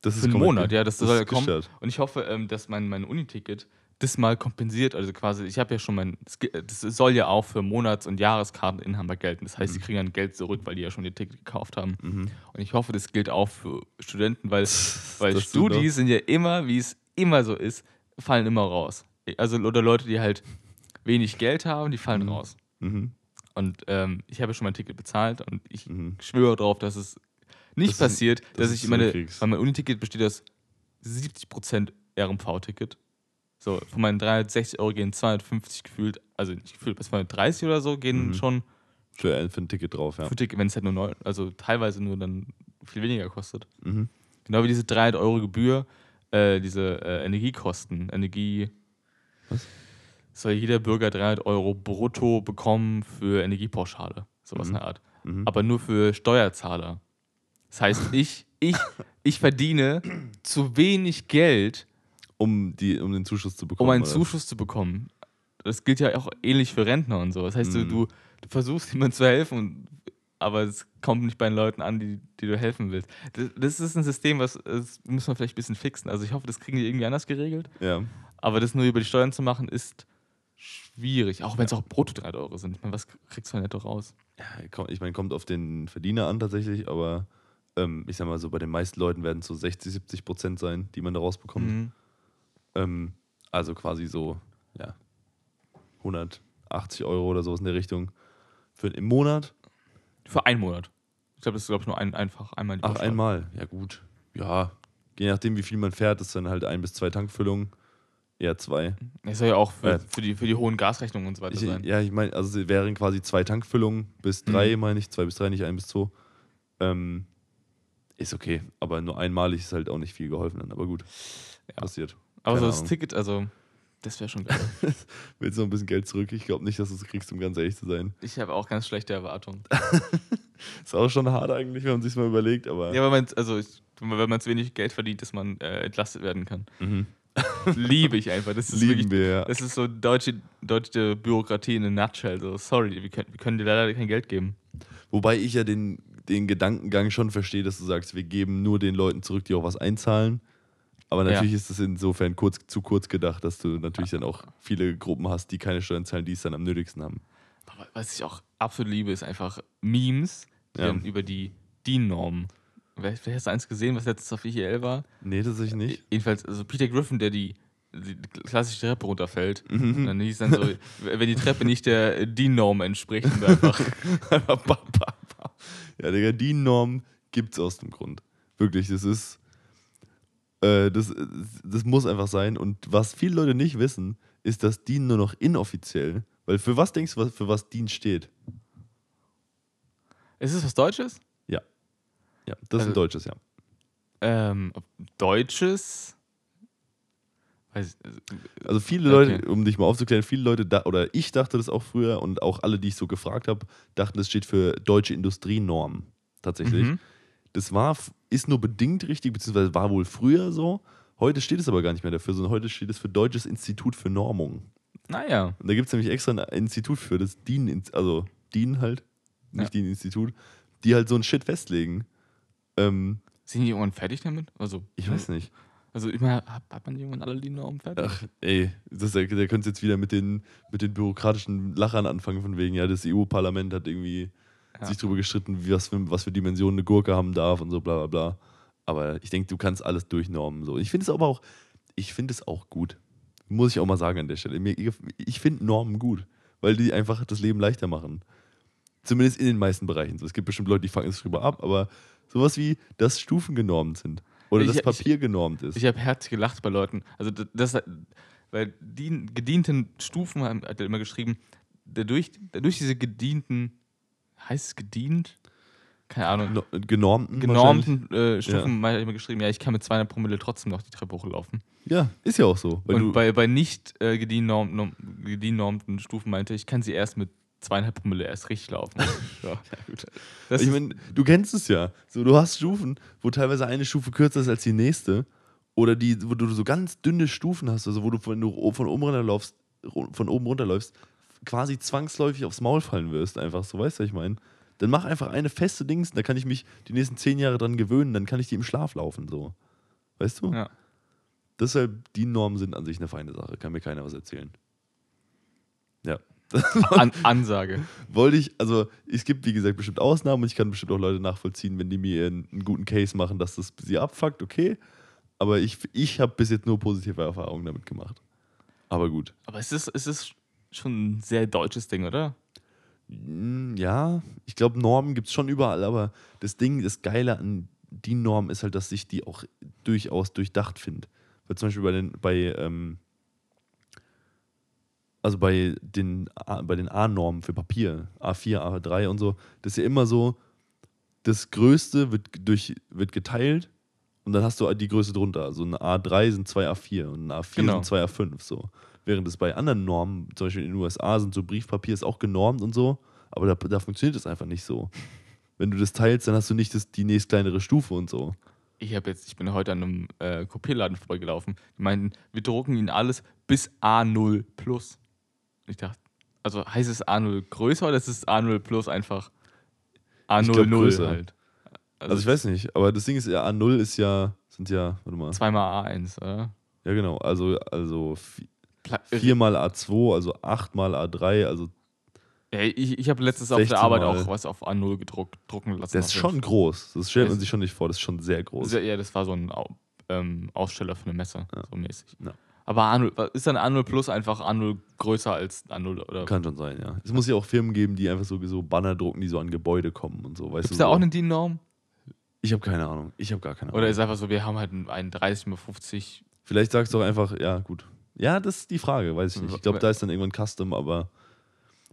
Das ist Für einen komplett Monat, ja, das soll ja kommen. Und ich hoffe, ähm, dass mein, mein Uniticket das mal kompensiert. Also quasi, ich habe ja schon mein, das das soll ja auch für Monats- und Jahreskarteninhaber gelten. Das heißt, sie kriegen dann Geld zurück, weil die ja schon ihr Ticket gekauft haben. Mhm. Und ich hoffe, das gilt auch für Studenten, weil, weil Das Studis sind ja immer, wie es immer so ist, fallen immer raus. Also oder Leute, die halt wenig Geld haben, die fallen Mhm. raus. Mhm. Und ähm, ich habe schon mein Ticket bezahlt und ich Mhm. schwöre darauf, dass es nicht Das ist- passiert, dass dass du ich meine, weil mein Uniticket besteht aus 70% RMV-Ticket. So, von meinen 360 Euro gehen 250 gefühlt, also nicht gefühlt, bis 230 oder so gehen Mhm. schon Für, für ein Ticket drauf, ja. für Ticket, wenn es halt nur neu, also teilweise nur dann viel weniger kostet. Mhm. Genau wie diese 300 Euro Gebühr, äh, diese äh, Energiekosten, Energie. Was? Soll jeder Bürger 300 Euro brutto bekommen für Energiepauschale, sowas Mhm. in der Art. Mhm. Aber nur für Steuerzahler. Das heißt, ich, ich, ich verdiene zu wenig Geld, um, die, um den Zuschuss zu bekommen. um einen oder? Zuschuss zu bekommen. Das gilt ja auch ähnlich für Rentner und so. Das heißt, Mhm. du, du, versuchst jemandem zu helfen, und, aber es kommt nicht bei den Leuten an, die, die du helfen willst. Das, das ist ein System, was das müssen wir vielleicht ein bisschen fixen. Also ich hoffe, das kriegen die irgendwie anders geregelt. Ja. Aber das nur über die Steuern zu machen, ist schwierig. Auch wenn es auch brutto 3 Euro sind. Ich meine, was kriegst du netto raus? Ja, ich meine, kommt auf den Verdiener an tatsächlich, aber ähm, ich sag mal so, bei den meisten Leuten werden es so 60, 70 Prozent sein, die man da rausbekommt. Mhm. Ähm, also quasi so, ja, 180 Euro oder sowas in der Richtung für im Monat. Für einen Monat. Ich glaube, das ist, glaube ich, nur ein, einfach einmal die Ach, einmal. Ja, gut. Ja, je nachdem, wie viel man fährt, ist dann halt ein bis zwei Tankfüllungen. Eher zwei. Das soll ja auch für, Ja. für, die, für die hohen Gasrechnungen und so weiter Ich, sein. ja, ich meine, also es wären quasi zwei Tankfüllungen bis drei, Mhm. meine ich. Zwei bis drei, nicht ein bis zwei. Ähm, ist okay. Aber nur einmalig ist halt auch nicht viel geholfen dann. Aber gut. Ja. Passiert. Aber so das. Ticket, also, das wäre schon geil. Willst du noch ein bisschen Geld zurück? Ich glaube nicht, dass du es kriegst, um ganz ehrlich zu sein. ich habe auch ganz schlechte Erwartungen. Ist auch schon hart eigentlich, wenn man sich mal überlegt, aber. Ja, weil man, also, ich, wenn man zu wenig Geld verdient, dass man äh, entlastet werden kann. Mhm. Liebe ich einfach. Das ist Lieben wirklich, wir, ja. das ist so deutsche, deutsche Bürokratie in a nutshell. So, sorry, wir können, wir können dir leider kein Geld geben. Wobei ich ja den, den Gedankengang schon verstehe, dass du sagst, wir geben nur den Leuten zurück, die auch was einzahlen. Aber Ja. natürlich ist es insofern kurz, zu kurz gedacht, dass du natürlich dann auch viele Gruppen hast, die keine Steuern zahlen, die es dann am nötigsten haben. Aber was ich auch absolut liebe, ist einfach Memes, Ja. dann über die DIN-Normen. Wer, wer hast du eins gesehen, was letztens auf IEL war? Nee, tatsächlich nicht. Jedenfalls, also Peter Griffin, der die, die klassische Treppe runterfällt. Mhm. Dann hieß dann so, wenn die Treppe nicht der DIN-Norm entspricht, und einfach. Ja, Digga, die Norm gibt's aus dem Grund. Wirklich, das ist. Äh, das, das muss einfach sein. Und was viele Leute nicht wissen, ist, dass DIN nur noch inoffiziell. Weil für was denkst du, für was DIN steht? Ist es was Deutsches? Ja, das ist Also- ein deutsches, ja. Ähm, Deutsches? Weiß, Also viele Okay. Leute, um dich mal aufzuklären, viele Leute, da, oder ich dachte das auch früher und auch alle, die ich so gefragt habe, dachten, das steht für deutsche Industrienorm. Tatsächlich. Mhm. Das war, ist nur bedingt richtig, beziehungsweise war wohl früher so. Heute steht es aber gar nicht mehr dafür, sondern heute steht es für Deutsches Institut für Normung. Naja. Und da gibt es nämlich extra ein Institut für, das DIN, also DIN halt, nicht Ja. DIN-Institut, die halt so ein Shit festlegen. Ähm, Sind die irgendwann fertig damit? Also, ich weiß nicht. Also, ich meine, hat, hat man irgendwann alle die Normen fertig? Ach, ey, das, der, der könnte jetzt wieder mit den, mit den bürokratischen Lachern anfangen, von wegen, ja, das EU-Parlament hat irgendwie Ja. sich darüber gestritten, wie, was, für, was für Dimensionen eine Gurke haben darf und so, bla bla bla. Aber ich denke, du kannst alles durchnormen. So. Ich finde es aber auch, ich finde es auch gut. Muss ich auch mal sagen an der Stelle. Ich finde Normen gut, weil die einfach das Leben leichter machen. Zumindest in den meisten Bereichen. So, es gibt bestimmt Leute, die fangen es drüber ab, aber sowas wie, dass Stufen genormt sind. Oder Ich- dass ich- Papier genormt ist. Ich habe herzlich gelacht bei Leuten. Also das, weil die gedienten Stufen haben- hat er immer geschrieben, dadurch, dadurch diese gedienten, heißt es gedient? Keine Ahnung. No, genormten. Genormten äh, Stufen er immer geschrieben, ja, ich kann mit 200 Promille trotzdem noch die Treppe hochlaufen. Ja, ist ja auch so. Weil Und du, bei, bei nicht äh, gediennormten, gediennormten Stufen meinte ich, kann sie erst mit zweieinhalb Promille erst richtig laufen. ja. Das ich ist- meine, du kennst es ja. So, du hast Stufen, wo teilweise eine Stufe kürzer ist als die nächste. Oder die, wo du so ganz dünne Stufen hast, also wo du, wenn du von oben runterläufst, ru- von oben runterläufst, quasi zwangsläufig aufs Maul fallen wirst, einfach so, weißt du, was ich meine? Dann mach einfach eine feste Dings, da kann ich mich die nächsten zehn Jahre dran gewöhnen, dann kann ich die im Schlaf laufen, so. Weißt du? ja. Deshalb, die Normen sind an sich eine feine Sache, kann mir keiner was erzählen. Ja. An Ansage. wollte ich, also es gibt wie gesagt bestimmt Ausnahmen und ich kann bestimmt auch Leute nachvollziehen, wenn die mir einen, einen guten Case machen, dass das sie abfuckt, okay. Aber ich, ich habe bis jetzt nur positive Erfahrungen damit gemacht. Aber gut. Aber es ist, es ist schon ein sehr deutsches Ding, oder? Mm, Ja, ich glaube, Normen gibt es schon überall, aber das Ding, das Geile an die Norm ist halt, dass ich die auch durchaus durchdacht finde. Weil zum Beispiel bei den, bei, ähm, also bei den, bei den A-Normen für Papier, A4, A3 und so, das ist ja immer so, das Größte wird, durch, wird geteilt und dann hast du die Größe drunter. Also ein A3 sind zwei A4 und ein A4 Genau. sind zwei A5. So. Während es bei anderen Normen, zum Beispiel in den USA, sind so Briefpapier ist auch genormt und so, aber da, da funktioniert es einfach nicht so. Wenn du das teilst, dann hast du nicht das, die nächst kleinere Stufe und so. Ich habe jetzt, ich bin heute an einem äh, Kopierladen vorbeigelaufen. Die meinten, wir drucken ihnen alles bis A0 plus. Ich dachte, also heißt es A0 größer oder ist es A0 plus einfach A00 glaub, größer. halt? Also, ich weiß nicht, aber das Ding ist ja, A0 ist ja, sind ja, warte mal. Zweimal A1, oder? Ja, genau, also, also vi- Pla 4 mal A2, also 8 mal A3, also Ja, ich ich habe letztens auf 16 der Arbeit auch was auf A0 gedruckt, drucken lassen. das ist schon groß. Das stellt man sich schon nicht vor, das ist schon sehr groß. Ja, das war so ein ähm, Aussteller für eine Messe, so mäßig. Ja. Aber A0, ist dann A0 Plus einfach A0 größer als A0 oder? Kann schon sein, ja. Es muss ja auch Firmen geben, die einfach so, so Banner drucken, die so an Gebäude kommen und so. Es da so. auch eine DIN-Norm? Ich habe keine Ahnung. Ich habe gar keine Ahnung. Oder ist einfach so, wir haben halt einen 30 mal 50. Vielleicht sagst du auch einfach, ja, gut. Ja, das ist die Frage, weiß ich nicht. Ich glaube, da ist dann irgendwann Custom, aber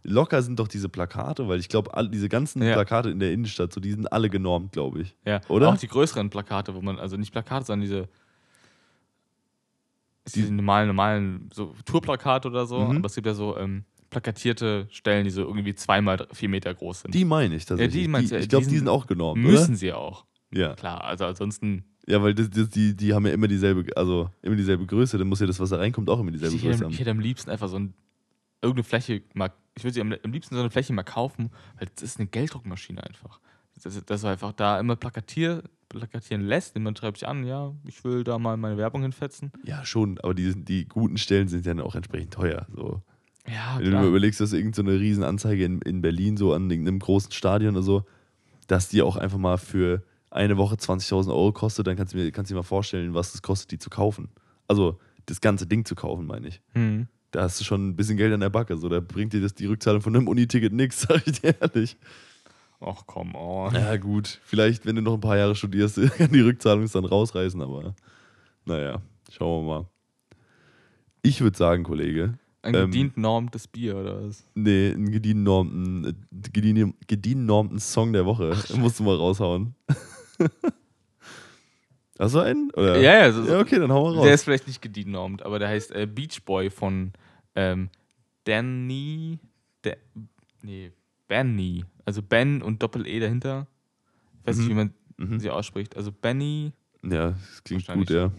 locker sind doch diese Plakate, weil ich glaube, diese ganzen Ja. Plakate in der Innenstadt, so, die sind alle genormt, glaube ich. Ja, Oder? Auch die größeren Plakate, wo man, also nicht Plakate, sondern diese, diese normalen, normalen, so Tourplakate oder so, Mhm. aber es gibt ja so ähm, plakatierte Stellen, die so irgendwie zweimal vier Meter groß sind. Die meine ich tatsächlich. die meinst du, ich glaube, die die sind- auch genormt, müssen sie auch. oder? Ja. Klar, also ansonsten. Ja, weil das, das, die, die haben ja immer dieselbe, also immer dieselbe Größe, dann muss ja das, was da reinkommt, auch immer dieselbe ich, Größe hätte, haben. ich hätte am liebsten einfach so ein, irgendeine Fläche mal, ich würde sie am, am liebsten so eine Fläche mal kaufen, weil das ist eine Gelddruckmaschine einfach. Das, dass du einfach da immer plakatier, plakatieren lässt, jemand schreibt sich an, ja, ich will da mal meine Werbung hinfetzen. Ja, schon, aber die, die guten Stellen sind ja dann auch entsprechend teuer. So. Ja, Wenn du dir überlegst, dass irgendeine so eine Riesenanzeige in, in Berlin, so an irgendeinem großen Stadion oder so, dass die auch einfach mal für eine Woche 20.000 Euro kostet, dann kannst du, mir, kannst du dir mal vorstellen, was es kostet, die zu kaufen. Also das ganze Ding zu kaufen, meine ich. Hm. Da hast du schon ein bisschen Geld an der Backe. So, da bringt dir das die Rückzahlung von einem Uniticket nichts, sag ich dir ehrlich. Ach, come on. Ja, gut. Vielleicht, wenn du noch ein paar Jahre studierst, kann die Rückzahlung es dann rausreißen, aber naja, schauen wir mal. Ich würde sagen, Kollege, Ein ähm, gedient normtes Bier oder was? nee, einen gediehen normten, äh, gediehen, gediehen normten Song der Woche musst du mal raushauen. Hast du einen? Oder? Ja, ja, so, Ja, okay, dann hau mal raus. der ist vielleicht nicht gedient normt, aber der heißt äh, Beach Boy von ähm, Danny. De, nee, Benny. Also Ben und Doppel-E dahinter. Ich weiß nicht, Mhm. wie man Mhm. sie ausspricht. Also Benny. Ja, das klingt gut, ja.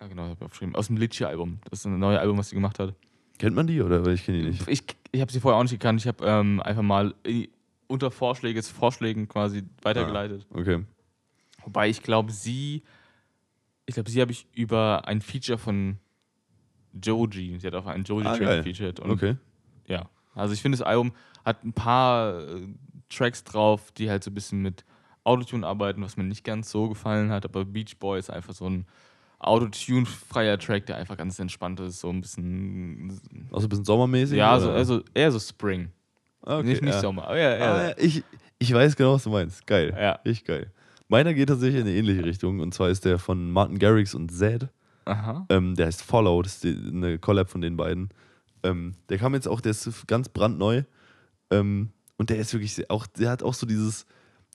Ja, genau, hab ich aufgeschrieben. Aus dem Litchi-Album. Das ist ein neues Album, was sie gemacht hat. Kennt man die oder? Weil ich kenne die nicht. Ich, ich habe sie vorher auch nicht gekannt. Ich habe ähm, einfach mal i- unter Vorschläge, Vorschlägen quasi weitergeleitet. Okay. Wobei ich glaube, sie, ich glaube, sie habe ich über ein Feature von Joji, sie hat auf einen Ah, Joji-Track geil. gefeatured. Und Okay. ja, also ich finde, das Album hat ein paar äh, Tracks drauf, die halt so ein bisschen mit Autotune arbeiten, was mir nicht ganz so gefallen hat, aber Beach Boy ist einfach so ein Autotune-freier Track, der einfach ganz entspannt ist, so ein bisschen, Auch so ein bisschen sommermäßig? ja, so, also eher so Spring. Ah, okay, nicht nicht ja. Sommer, aber ja, Ah, ja. ja, ich, ich weiß genau, was du meinst. Geil. Ja. Richtig geil. Meiner geht tatsächlich in eine ähnliche Richtung. Und zwar ist der von Martin Garrix und Zed. Aha. Ähm, der heißt Follow. Das ist die, eine Collab von den beiden. Ähm, der kam jetzt auch, der ist ganz brandneu. Ähm, und der ist wirklich auch, der hat auch so dieses,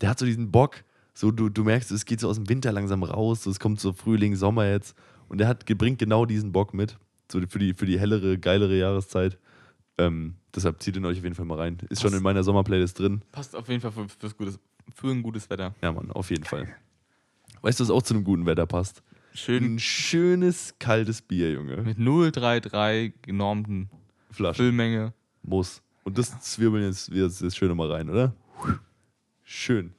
der hat so diesen Bock. So, du, du merkst, es geht so aus dem Winter langsam raus. So, es kommt so Frühling, Sommer jetzt. Und der hat, bringt genau diesen Bock mit. So für die, für die hellere, geilere Jahreszeit. Ähm, deshalb zieht ihn euch auf jeden Fall mal rein. Ist schon Passt. in meiner Sommerplaylist drin. Passt auf jeden Fall für, fürs gutes, für ein gutes Wetter. Ja, Mann, auf jeden Fall. Weißt du, was auch zu einem guten Wetter passt? Schön Ein schönes, kaltes Bier, Junge. mit 033 genormten Flasche. Füllmenge. Muss. Und das zwirbeln jetzt, wir jetzt schön mal rein, oder? Schön.